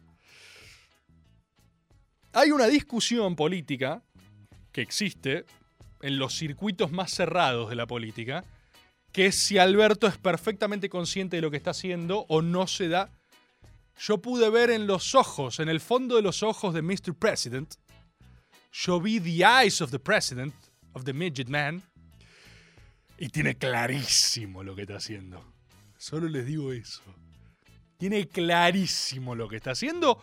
Hay una discusión política que existe en los circuitos más cerrados de la política, que es si Alberto es perfectamente consciente de lo que está haciendo o no se da. Yo pude ver en los ojos, en el fondo de los ojos de Mr. President, yo vi the eyes of the president, of the midget man, y tiene clarísimo lo que está haciendo. Solo les digo eso. Tiene clarísimo lo que está haciendo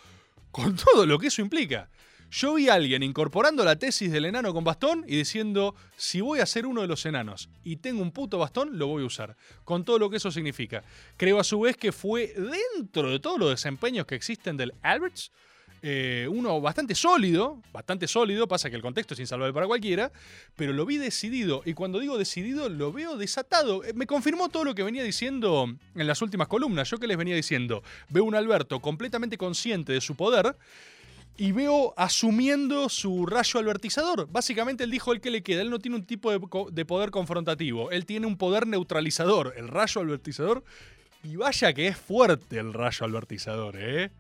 con todo lo que eso implica. Yo vi a alguien incorporando la tesis del enano con bastón y diciendo, si voy a ser uno de los enanos y tengo un puto bastón, lo voy a usar. Con todo lo que eso significa. Creo a su vez que fue dentro de todos los desempeños que existen del Alberts, eh, uno bastante sólido, bastante sólido, pasa que el contexto es insalvable para cualquiera, pero lo vi decidido, y cuando digo decidido, lo veo desatado. Eh, Me confirmó todo lo que venía diciendo en las últimas columnas. Yo que les venía diciendo, veo un Alberto completamente consciente de su poder, y veo asumiendo su rayo albertizador. Básicamente él dijo el que le queda. Él no tiene un tipo de, poder confrontativo. Él tiene un poder neutralizador, el rayo albertizador. Y vaya que es fuerte el rayo albertizador, ¿eh?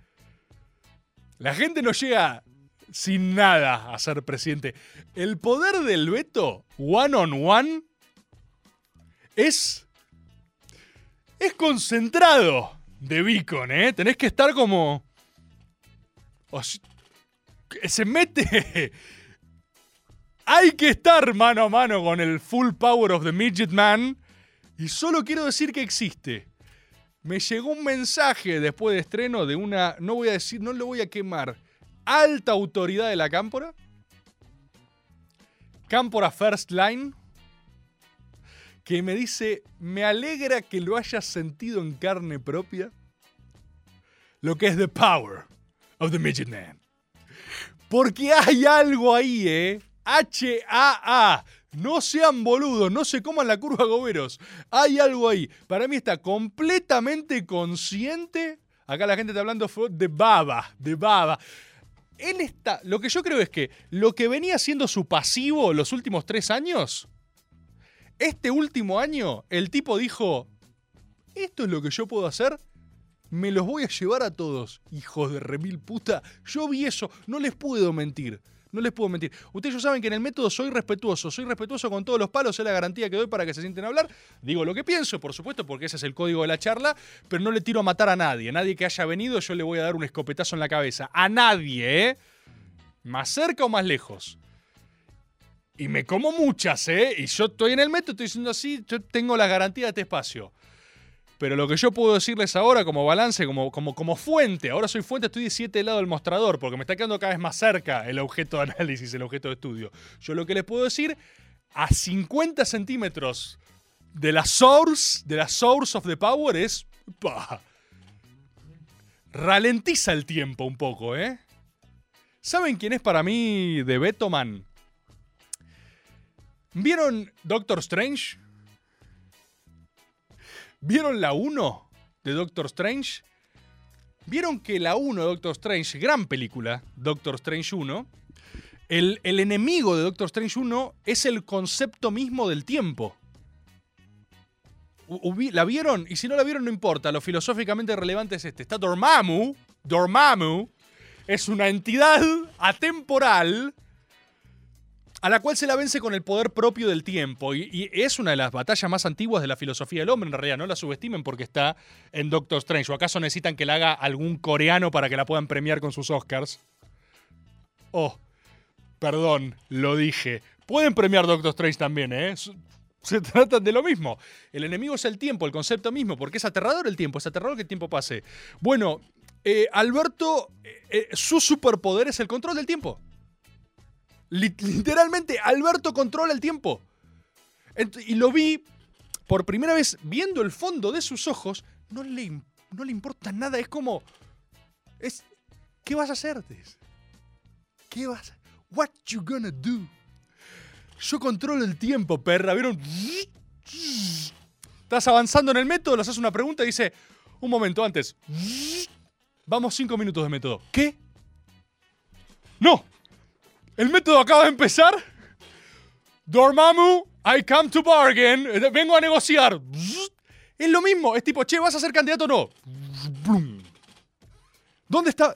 La gente no llega sin nada a ser presidente. El poder del veto, one on one, es. Es concentrado de Beacon, ¿eh? Tenés que estar como. Se mete. Hay que estar mano a mano con el full power of the midget man. Y solo quiero decir que existe. Me llegó un mensaje después de estreno de una, no voy a decir, no lo voy a quemar, alta autoridad de la Cámpora. Cámpora First Line. Que me dice, me alegra que lo hayas sentido en carne propia. Lo que es the power of the midget man. Porque hay algo ahí, ¿eh? H-A-A. No sean boludos, no se coman la curva goberos. Hay algo ahí. Para mí está completamente consciente. Acá la gente está hablando de baba, de baba. Él está. Lo que yo creo es que lo que venía siendo su pasivo los últimos tres años. Este último año, el tipo dijo: Esto es lo que yo puedo hacer. Me los voy a llevar a todos. Hijos de remil puta. Yo vi eso. No les puedo mentir. No les puedo mentir. Ustedes ya saben que en el método soy respetuoso. Soy respetuoso con todos los palos. Es la garantía que doy para que se sienten a hablar. Digo lo que pienso, por supuesto, porque ese es el código de la charla. Pero no le tiro a matar a nadie. A nadie que haya venido yo le voy a dar un escopetazo en la cabeza. A nadie, ¿eh? Más cerca o más lejos. Y me como muchas, ¿eh? Y yo estoy en el método, estoy diciendo así, yo tengo la garantía de este espacio. Pero lo que yo puedo decirles ahora como balance, como, como, como fuente, ahora soy fuente, estoy de siete lado del mostrador, porque me está quedando cada vez más cerca el objeto de análisis, el objeto de estudio. Yo lo que les puedo decir, a 50 centímetros de la source, de la source of the power es... pa, ralentiza el tiempo un poco, ¿eh? ¿Saben quién es para mí de Betoman? ¿Vieron Doctor Strange? ¿Vieron la 1 de Doctor Strange? ¿Vieron que la 1 de Doctor Strange, gran película, Doctor Strange 1, el, el enemigo de Doctor Strange 1 es el concepto mismo del tiempo? ¿La vieron? Y si no la vieron, no importa. Lo filosóficamente relevante es este. Está Dormammu. Dormammu es una entidad atemporal a la cual se la vence con el poder propio del tiempo. Y, es una de las batallas más antiguas de la filosofía del hombre, en realidad. No la subestimen porque está en Doctor Strange. ¿O acaso necesitan que la haga algún coreano para que la puedan premiar con sus Oscars? Oh, perdón, lo dije. Pueden premiar Doctor Strange también, ¿eh? Se tratan de lo mismo. El enemigo es el tiempo, el concepto mismo, porque es aterrador el tiempo, es aterrador que el tiempo pase. Bueno, eh, Alberto, eh, eh, su superpoder es el control del tiempo. Lit- literalmente, Alberto controla el tiempo. Y lo vi por primera vez viendo el fondo de sus ojos. No le, no le importa nada. Es como. Es, ¿Qué vas a hacer? ¿Qué vas a What you gonna do? Yo controlo el tiempo, perra. ¿Vieron? Estás avanzando en el método, le haces una pregunta y dice: Un momento antes. Vamos cinco minutos de método. ¿Qué? ¡No! El método acaba de empezar. Dormammu, I come to bargain. Vengo a negociar. Es lo mismo. Es tipo, che, ¿vas a ser candidato o no? ¿Dónde está?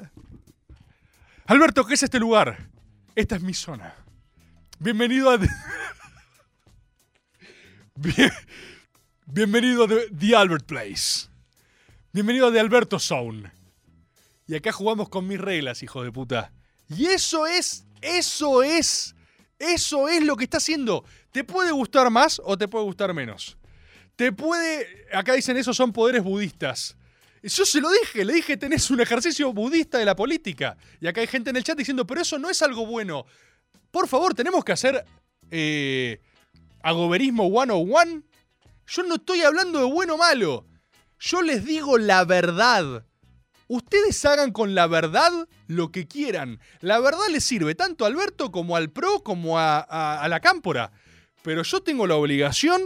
Alberto, ¿qué es este lugar? Esta es mi zona. Bienvenido a... Bien- Bienvenido a The Albert Place. Bienvenido a The Alberto Zone. Y acá jugamos con mis reglas, hijo de puta. Y eso es, eso es, eso es lo que está haciendo. Te puede gustar más o te puede gustar menos. Te puede, acá dicen esos son poderes budistas. Yo se lo dije, le dije tenés un ejercicio budista de la política. Y acá hay gente en el chat diciendo, pero eso no es algo bueno. Por favor, tenemos que hacer eh, agoberismo 101. Yo no estoy hablando de bueno o malo. Yo les digo la verdad. Ustedes hagan con la verdad lo que quieran. La verdad les sirve tanto a Alberto como al PRO como a, a- a la Cámpora. Pero yo tengo la obligación,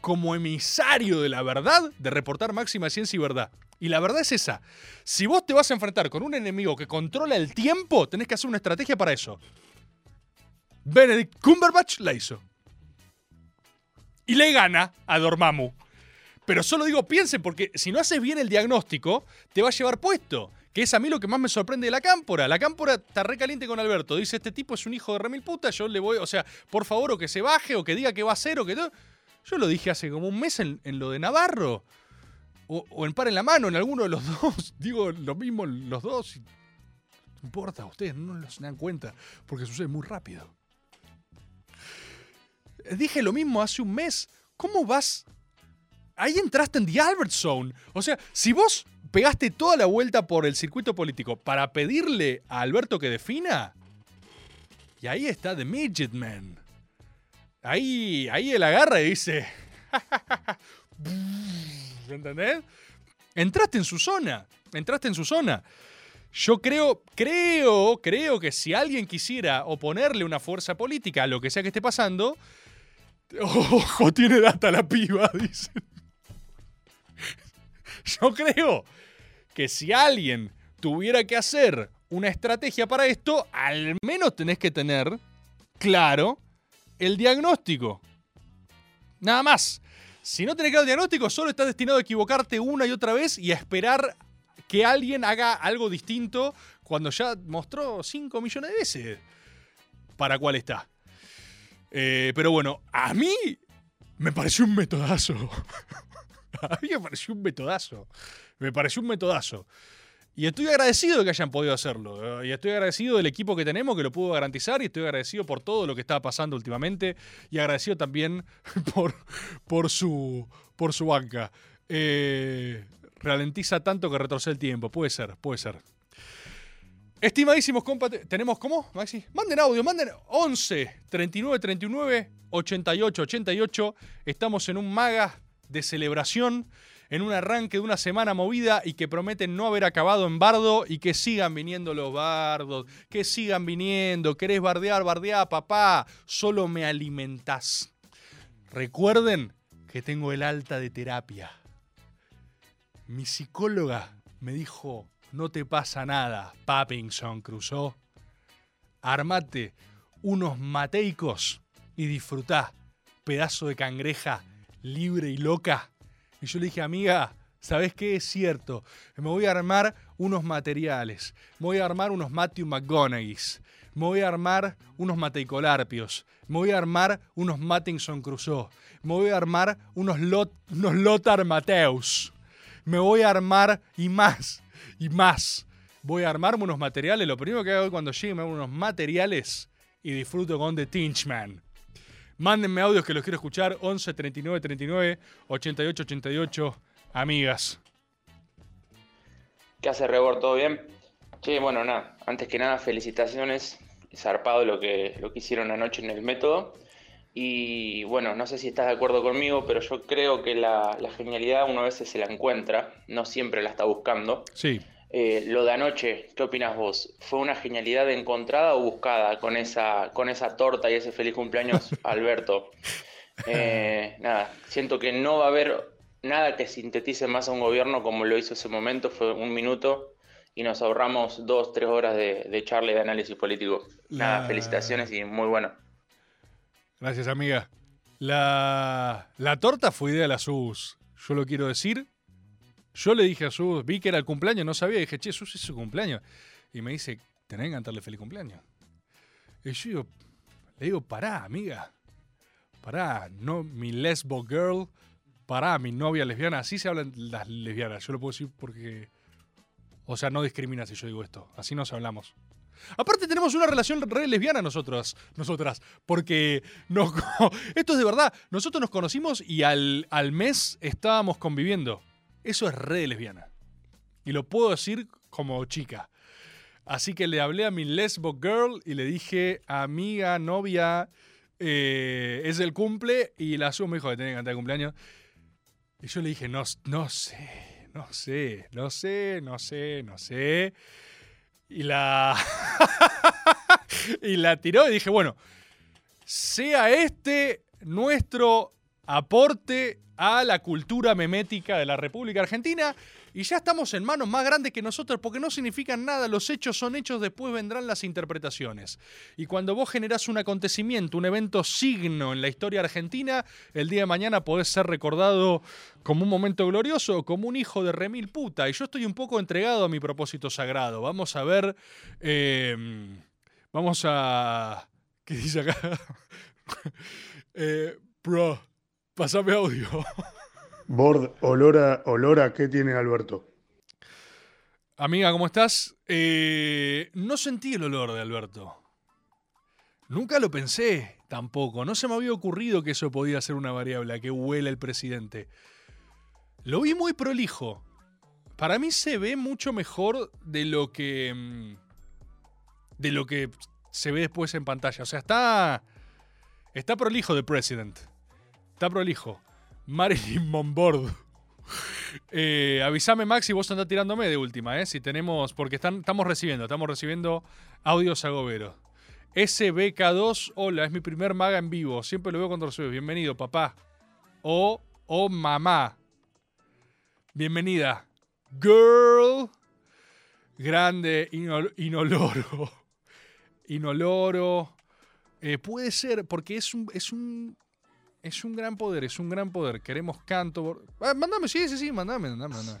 como emisario de la verdad, de reportar máxima ciencia y verdad. Y la verdad es esa. Si vos te vas a enfrentar con un enemigo que controla el tiempo, tenés que hacer una estrategia para eso. Benedict Cumberbatch la hizo. Y le gana a Dormammu. Pero solo digo, piensen, porque si no haces bien el diagnóstico, te va a llevar puesto. Que es a mí lo que más me sorprende de la cámpora. La cámpora está recaliente con Alberto. Dice, este tipo es un hijo de remil puta, yo le voy, o sea, por favor, o que se baje, o que diga que va a hacer, o que todo. Yo lo dije hace como un mes en, lo de Navarro. O, o en par en la mano, en alguno de los dos. Digo lo mismo los dos. No importa, ustedes no lo se dan cuenta, porque sucede muy rápido. Dije lo mismo hace un mes. ¿Cómo vas ahí entraste en The Albert Zone. O sea, si vos pegaste toda la vuelta por el circuito político para pedirle a Alberto que defina, y ahí está The Midget Man. Ahí, ahí él agarra y dice. ¿Entendés? Entraste en su zona. Entraste en su zona. Yo creo, creo, creo que si alguien quisiera oponerle una fuerza política a lo que sea que esté pasando. Ojo, tiene data la piba, dice. Yo creo que si alguien tuviera que hacer una estrategia para esto, al menos tenés que tener claro el diagnóstico. Nada más. Si no tenés claro el diagnóstico, solo estás destinado a equivocarte una y otra vez y a esperar que alguien haga algo distinto cuando ya mostró 5 millones de veces para cuál está. Eh, pero bueno, a mí me pareció un metodazo. a mí me pareció un metodazo. Me pareció un metodazo. Y estoy agradecido de que hayan podido hacerlo. eh, Y estoy agradecido del equipo que tenemos que lo pudo garantizar. Y estoy agradecido por todo lo que está pasando últimamente. Y agradecido también por, por, su, por su banca. Eh, ralentiza tanto que retrocede el tiempo. Puede ser, puede ser. Estimadísimos compas, tenemos cómo, Maxi? Manden audio, manden 11 39 39 88 88. Estamos en un maga de celebración, en un arranque de una semana movida y que prometen no haber acabado en bardo y que sigan viniendo los bardos, que sigan viniendo. ¿Querés bardear, bardear, papá? Solo me alimentás. Recuerden que tengo el alta de terapia. Mi psicóloga me dijo, no te pasa nada, Pappington Crusoe. Armate unos mateicos y disfrutá, pedazo de cangreja libre y loca. Y yo le dije, amiga, ¿sabes qué? Es cierto, me voy a armar unos materiales, me voy a armar unos Matthew McGonaghys, me voy a armar unos Mateicolarpios, me voy a armar unos Mattinson Crusoe, me voy a armar unos, Lot, unos Lothar Mateus, me voy a armar y más, y más. Voy a armarme unos materiales, lo primero que hago cuando llegue me hago unos materiales y disfruto con The Tinchman. Mándenme audios que los quiero escuchar. 11 39 39 88 88. Amigas. ¿Qué hace Rebor? ¿Todo bien? Che, bueno, nada. Antes que nada, felicitaciones. Zarpado lo que, lo que hicieron anoche en el método. Y bueno, no sé si estás de acuerdo conmigo, pero yo creo que la, la genialidad una vez se la encuentra, no siempre la está buscando. Sí. Eh, lo de anoche, ¿qué opinas vos? ¿Fue una genialidad encontrada o buscada con esa, con esa torta y ese feliz cumpleaños, Alberto? Eh, nada, siento que no va a haber nada que sintetice más a un gobierno como lo hizo ese momento, fue un minuto y nos ahorramos dos, tres horas de, de charla y de análisis político. Nada, La- felicitaciones y muy bueno. Gracias, amiga. La, la torta fue idea de la Sus. Yo lo quiero decir. Yo le dije a Sus, vi que era el cumpleaños, no sabía. Dije, che, Sus es su cumpleaños. Y me dice, tenés que cantarle feliz cumpleaños. Y yo digo, le digo, pará, amiga. Pará, no mi lesbo girl. Pará, mi novia lesbiana. Así se hablan las lesbianas. Yo lo puedo decir porque. O sea, no discrimina si yo digo esto. Así nos hablamos. Aparte tenemos una relación re lesbiana nosotros, nosotras, porque esto es de verdad. Nosotros nos conocimos y al, al mes estábamos conviviendo. Eso es re lesbiana. Y lo puedo decir como chica. Así que le hablé a mi lesbo girl y le dije, amiga, novia, eh, es el cumple. Y la Su me dijo que tenía que cantar el cumpleaños. Y yo le dije, no, no sé, no sé, no sé, no sé, no sé. Y la. y la tiró y dije, bueno, sea este nuestro aporte a la cultura memética de la República Argentina. Y ya estamos en manos más grandes que nosotros porque no significan nada. Los hechos son hechos, después vendrán las interpretaciones. Y cuando vos generás un acontecimiento, un evento signo en la historia argentina, el día de mañana podés ser recordado como un momento glorioso como un hijo de remil puta. Y yo estoy un poco entregado a mi propósito sagrado. Vamos a ver. eh, vamos a. ¿Qué dice acá? eh, pasame audio. Bord, olor a, olor a qué tiene Alberto. Amiga, ¿cómo estás? Eh, no sentí el olor de Alberto. Nunca lo pensé tampoco. No se me había ocurrido que eso podía ser una variable, a que huela el presidente. Lo vi muy prolijo. Para mí se ve mucho mejor de lo que. mm, de lo que se ve después en pantalla. O sea, está. Está prolijo de President. Está prolijo. Marilyn Monbord. Eh, avísame, Maxi, vos andás tirándome de última, ¿eh? Si tenemos. Porque estamos recibiendo, estamos recibiendo audios agoberos. SBK2, hola, es mi primer maga en vivo. Siempre lo veo cuando lo Bienvenido, papá. O, o mamá. Bienvenida. Girl. Grande, inol- inoloro. Inoloro. Eh, puede ser, porque es un, es un. Es un gran poder, es un gran poder. Queremos canto. Ah, mandame, sí, sí, sí, mandame, mandame, mandame.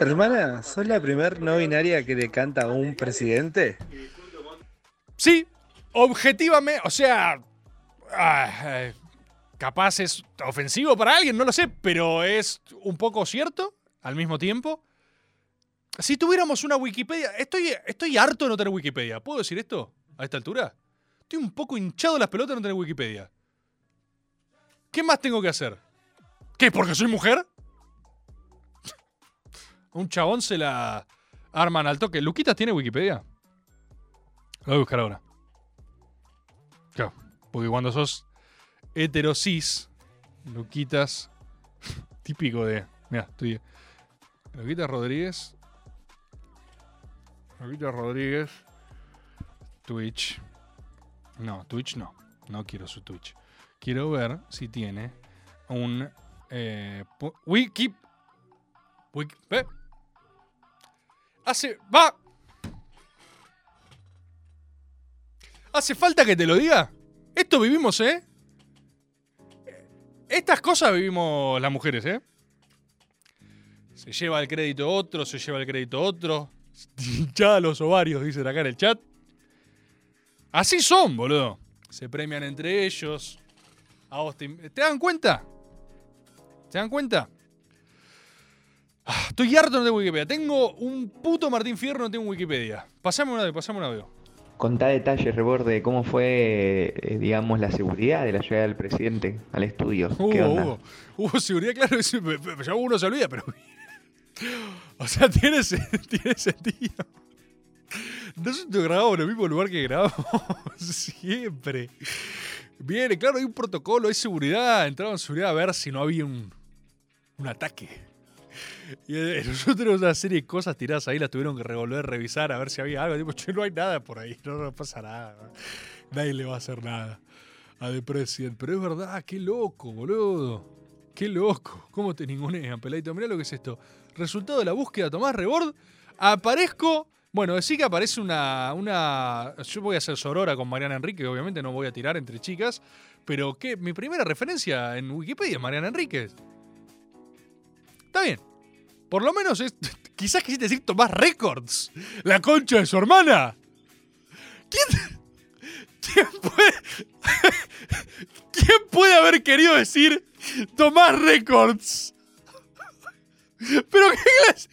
Hermana, ¿sos la primer no binaria que le canta a un presidente? Sí, objetivamente, o sea, ah, eh, capaz es ofensivo para alguien, no lo sé, pero es un poco cierto al mismo tiempo. Si tuviéramos una Wikipedia, estoy, estoy harto de no tener Wikipedia. ¿Puedo decir esto a esta altura? Estoy un poco hinchado de las pelotas de no tener Wikipedia. ¿Qué más tengo que hacer? ¿Qué? ¿Porque soy mujer? Un chabón se la arman al toque. ¿Luquitas tiene Wikipedia? Lo voy a buscar ahora. Claro, porque cuando sos heterosis, Luquitas, típico de. Mira, estoy. Luquitas Rodríguez. Luquitas Rodríguez. Twitch. No, Twitch no. No quiero su Twitch. Quiero ver si tiene un. Eh, wiki. Wiki. Hace. ¡Va! ¿Hace falta que te lo diga? Esto vivimos, ¿eh? Estas cosas vivimos las mujeres, ¿eh? Se lleva el crédito otro, se lleva el crédito otro. Hinchada los ovarios, dicen acá en el chat. Así son, boludo. Se premian entre ellos. A vos te, ¿Te dan cuenta? ¿Se dan cuenta? Ah, Estoy harto de Wikipedia. Tengo un puto Martín Fierro, no tengo Wikipedia. Pasame un audio, pasame un audio. Contá detalles, Rebord, de cómo fue, eh, digamos, la seguridad de la llegada del presidente al estudio. ¿Qué Hubo, onda? hubo, hubo seguridad, claro. Ya uno se olvida, pero. O sea, tiene, tiene sentido. Nosotros grabamos en el mismo lugar que grabamos siempre. Viene, claro, hay un protocolo, hay seguridad. Entraban en seguridad a ver si no había un, un ataque. Y eh, nosotros una serie de cosas tiradas ahí, las tuvieron que revolver, revisar, a ver si había algo. Tipo, che, no hay nada por ahí, no, no pasa nada. Nadie le va a hacer nada a The President. Pero es verdad, qué loco, boludo. Qué loco. ¿Cómo te ningunean, peladito? Mirá lo que es esto. Resultado de la búsqueda, Tomás Rebord. Aparezco. Bueno, decir que aparece una, una. Yo voy a hacer sorora con Mariana Enrique, obviamente no voy a tirar entre chicas. Pero que mi primera referencia en Wikipedia es Mariana Enríquez. Está bien. Por lo menos es. Quizás quisiste decir Tomás Records. La concha de su hermana. ¿Quién, quién puede. ¿Quién puede haber querido decir Tomás Records? Pero ¿qué clase,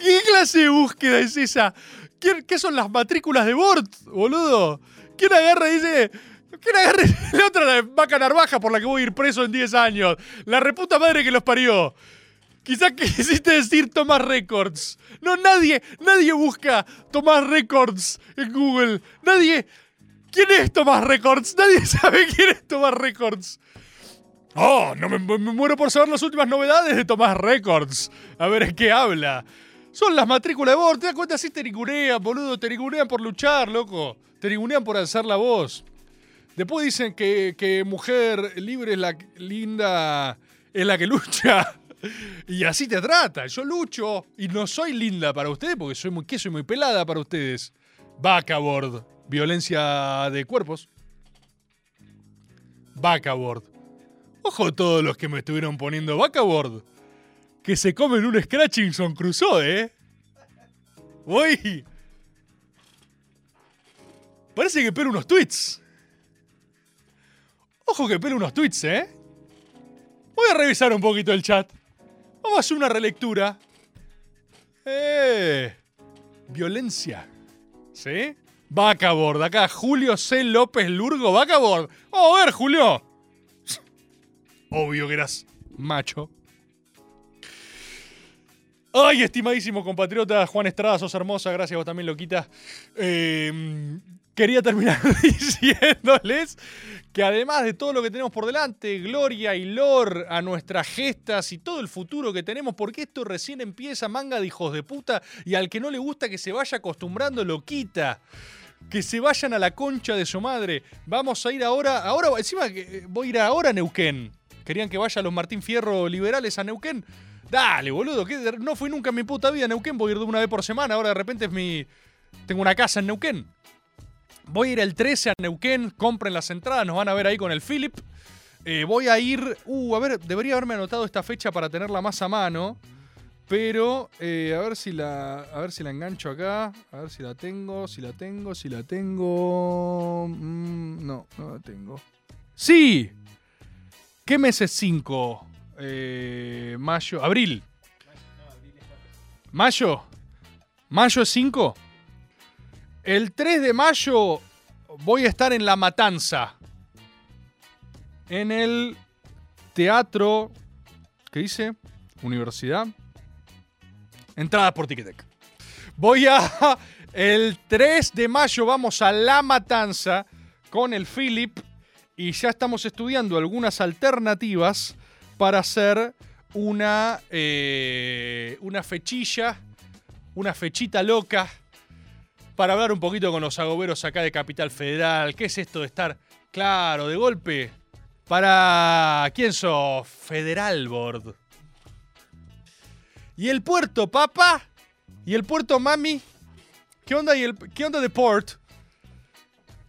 qué clase de búsqueda es esa? ¿Quién- ¿Qué son las matrículas de Bort, boludo? ¿Quién agarra y dice... ¿Quién agarra la otra la vaca narvaja por la que voy a ir preso en 10 años? La reputa madre que los parió. Quizás quisiste decir Tomás Records. No, nadie, nadie busca Tomás Records en Google. Nadie... ¿Quién es Tomás Records? Nadie sabe quién es Tomás Records. Oh, no me, muero por saber las últimas novedades de Tomás Records. A ver qué habla. Son las matrículas de. ¿Te das cuenta? Así te ningunean, boludo. Te ningunean por luchar, loco. Te ningunean por alzar la voz. Después dicen que, que mujer libre es la linda, es la que lucha. Y así te trata. Yo lucho y no soy linda para ustedes porque soy muy, ¿qué? Soy muy pelada para ustedes. Backboard. Violencia de cuerpos. Backboard. Ojo todos los que me estuvieron poniendo backboard. Que se comen un Scratchingson Crusoe, ¿eh? Uy. Parece que pela unos tweets. Ojo que pela unos tweets, ¿eh? Voy a revisar un poquito el chat. Vamos a hacer una relectura. Eh. Violencia. ¿Sí? Backboard. Acá Julio C. López Lurgo. Backboard. Vamos a ver, Julio. Obvio que eras macho. Ay, estimadísimo compatriota Juan Estrada, sos hermosa, gracias vos también, loquita. Eh, quería terminar diciéndoles que además de todo lo que tenemos por delante, gloria y lor a nuestras gestas y todo el futuro que tenemos, porque esto recién empieza, manga de hijos de puta, y al que no le gusta que se vaya acostumbrando, lo quita. Que se vayan a la concha de su madre. Vamos a ir ahora, ahora, encima eh, voy a ir ahora a Neuquén. Querían que vaya los Martín Fierro liberales a Neuquén. Dale, boludo, que no fui nunca en mi puta vida a Neuquén, voy a ir de una vez por semana, ahora de repente es mi... Tengo una casa en Neuquén. Voy a ir el 13 a Neuquén, compren las entradas, nos van a ver ahí con el Philip. Eh, voy a ir... Uh, a ver, debería haberme anotado esta fecha para tenerla más a mano. Pero eh, a ver si la. A ver si la engancho acá. A ver si la tengo. Si la tengo. Si la tengo. Mm, no, no la tengo. ¡Sí! ¿Qué mes es 5? Eh, mayo. Abril. ¿Mayo? ¿Mayo es 5? El 3 de mayo voy a estar en La Matanza. En el teatro. ¿Qué dice? Universidad. Entrada por Ticketek. Voy a. El 3 de mayo vamos a La Matanza con el Philip. Y ya estamos estudiando algunas alternativas para hacer una. eh, una fechilla. Una fechita loca. Para hablar un poquito con los agoberos acá de Capital Federal. ¿Qué es esto de estar. Claro, de golpe. Para. ¿Quién sos? Federal Board. ¿Y el puerto, papá? ¿Y el puerto, mami? ¿Qué onda, y el, ¿qué onda de port?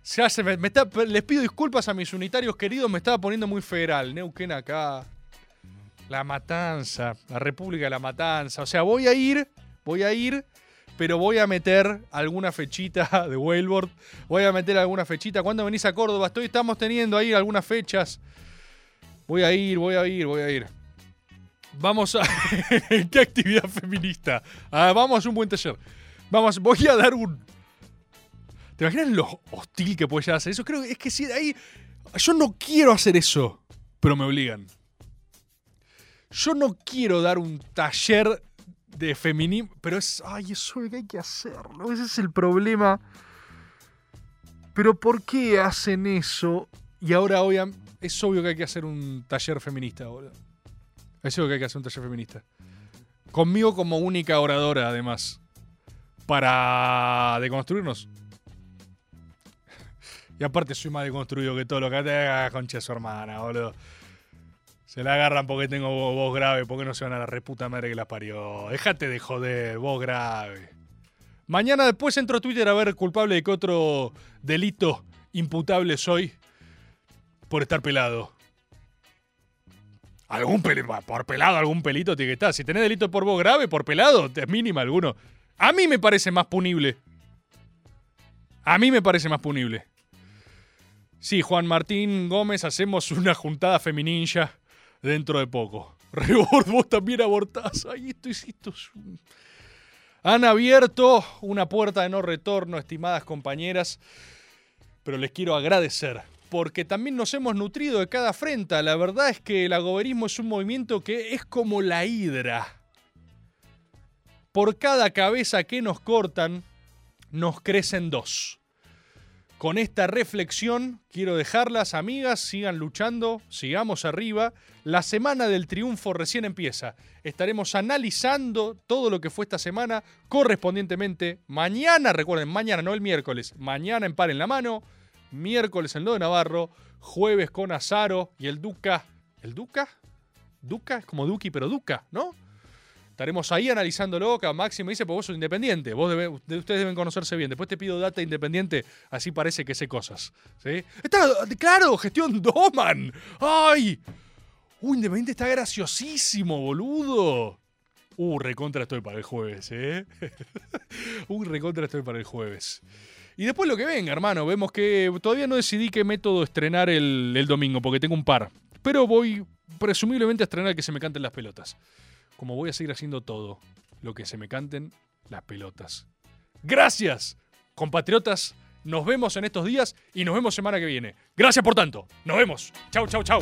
Se hace, me- está- les pido disculpas a mis unitarios queridos, me estaba poniendo muy federal. Neuquén acá. La Matanza, la República de la Matanza. O sea, voy a ir, voy a ir, pero voy a meter alguna fechita de Whaleboard. Voy a meter alguna fechita. ¿Cuándo venís a Córdoba? Estoy, estamos teniendo ahí algunas fechas. Voy a ir, voy a ir, voy a ir. Vamos a. ¿Qué actividad feminista? Ah, vamos a hacer un buen taller. Vamos, voy a dar un. ¿Te imaginas lo hostil que puede ser eso? Creo que es que si ahí. Yo no quiero hacer eso, pero me obligan. Yo no quiero dar un taller de feminismo, pero es. Ay, es obvio que hay que hacerlo. Ese es el problema. Pero ¿por qué hacen eso? Y ahora obvia- es obvio que hay que hacer un taller feminista, boludo. Es obvio que hay que hacer un taller feminista. Conmigo como única oradora, además. Para deconstruirnos. Y aparte soy más deconstruido que todo lo que te haga concha su hermana, boludo. Se la agarran porque tengo vo- voz grave, porque no se van a la reputa madre que la parió. Déjate de joder, voz grave. Mañana después entro a Twitter a ver culpable de qué otro delito imputable soy por estar pelado. Algún peli- por pelado, algún pelito tiene que estar. Si tenés delito por voz grave, por pelado, es mínima alguno. A mí me parece más punible. A mí me parece más punible. Sí, Juan Martín Gómez, hacemos una juntada femininja dentro de poco. Rebord, vos también abortás. Ay, esto, es- esto Han abierto una puerta de no retorno, estimadas compañeras, pero les quiero agradecer porque también nos hemos nutrido de cada afrenta. La verdad es que el agoberismo es un movimiento que es como la hidra. Por cada cabeza que nos cortan, nos crecen dos. Con esta reflexión quiero dejarlas, amigas, sigan luchando, sigamos arriba. La semana del triunfo recién empieza. Estaremos analizando todo lo que fue esta semana correspondientemente. Mañana, recuerden, mañana, no el miércoles, mañana en Par en la Mano, miércoles en Lo de Navarro, jueves con Azaro y el Duca. ¿El Duca? Duca, es como Duki, pero Duca, ¿no? Estaremos ahí analizándolo. Que Maxi me dice, pues vos sos independiente. Vos debe- de- ustedes deben conocerse bien. Después te pido data independiente. Así parece que sé cosas. ¿sí? Está, claro, gestión Doman. ¡Ay! Uh, Independiente está graciosísimo, boludo. Uh, recontra estoy para el jueves, ¿eh? uh, recontra estoy para el jueves. Y después lo que venga, hermano. Vemos que todavía no decidí qué método estrenar el, el domingo, porque tengo un par. Pero voy presumiblemente a estrenar que se me canten las pelotas. Como voy a seguir haciendo todo lo que se me canten las pelotas. Gracias, compatriotas. Nos vemos en estos días y nos vemos semana que viene. Gracias por tanto. Nos vemos. Chau, chau, chau.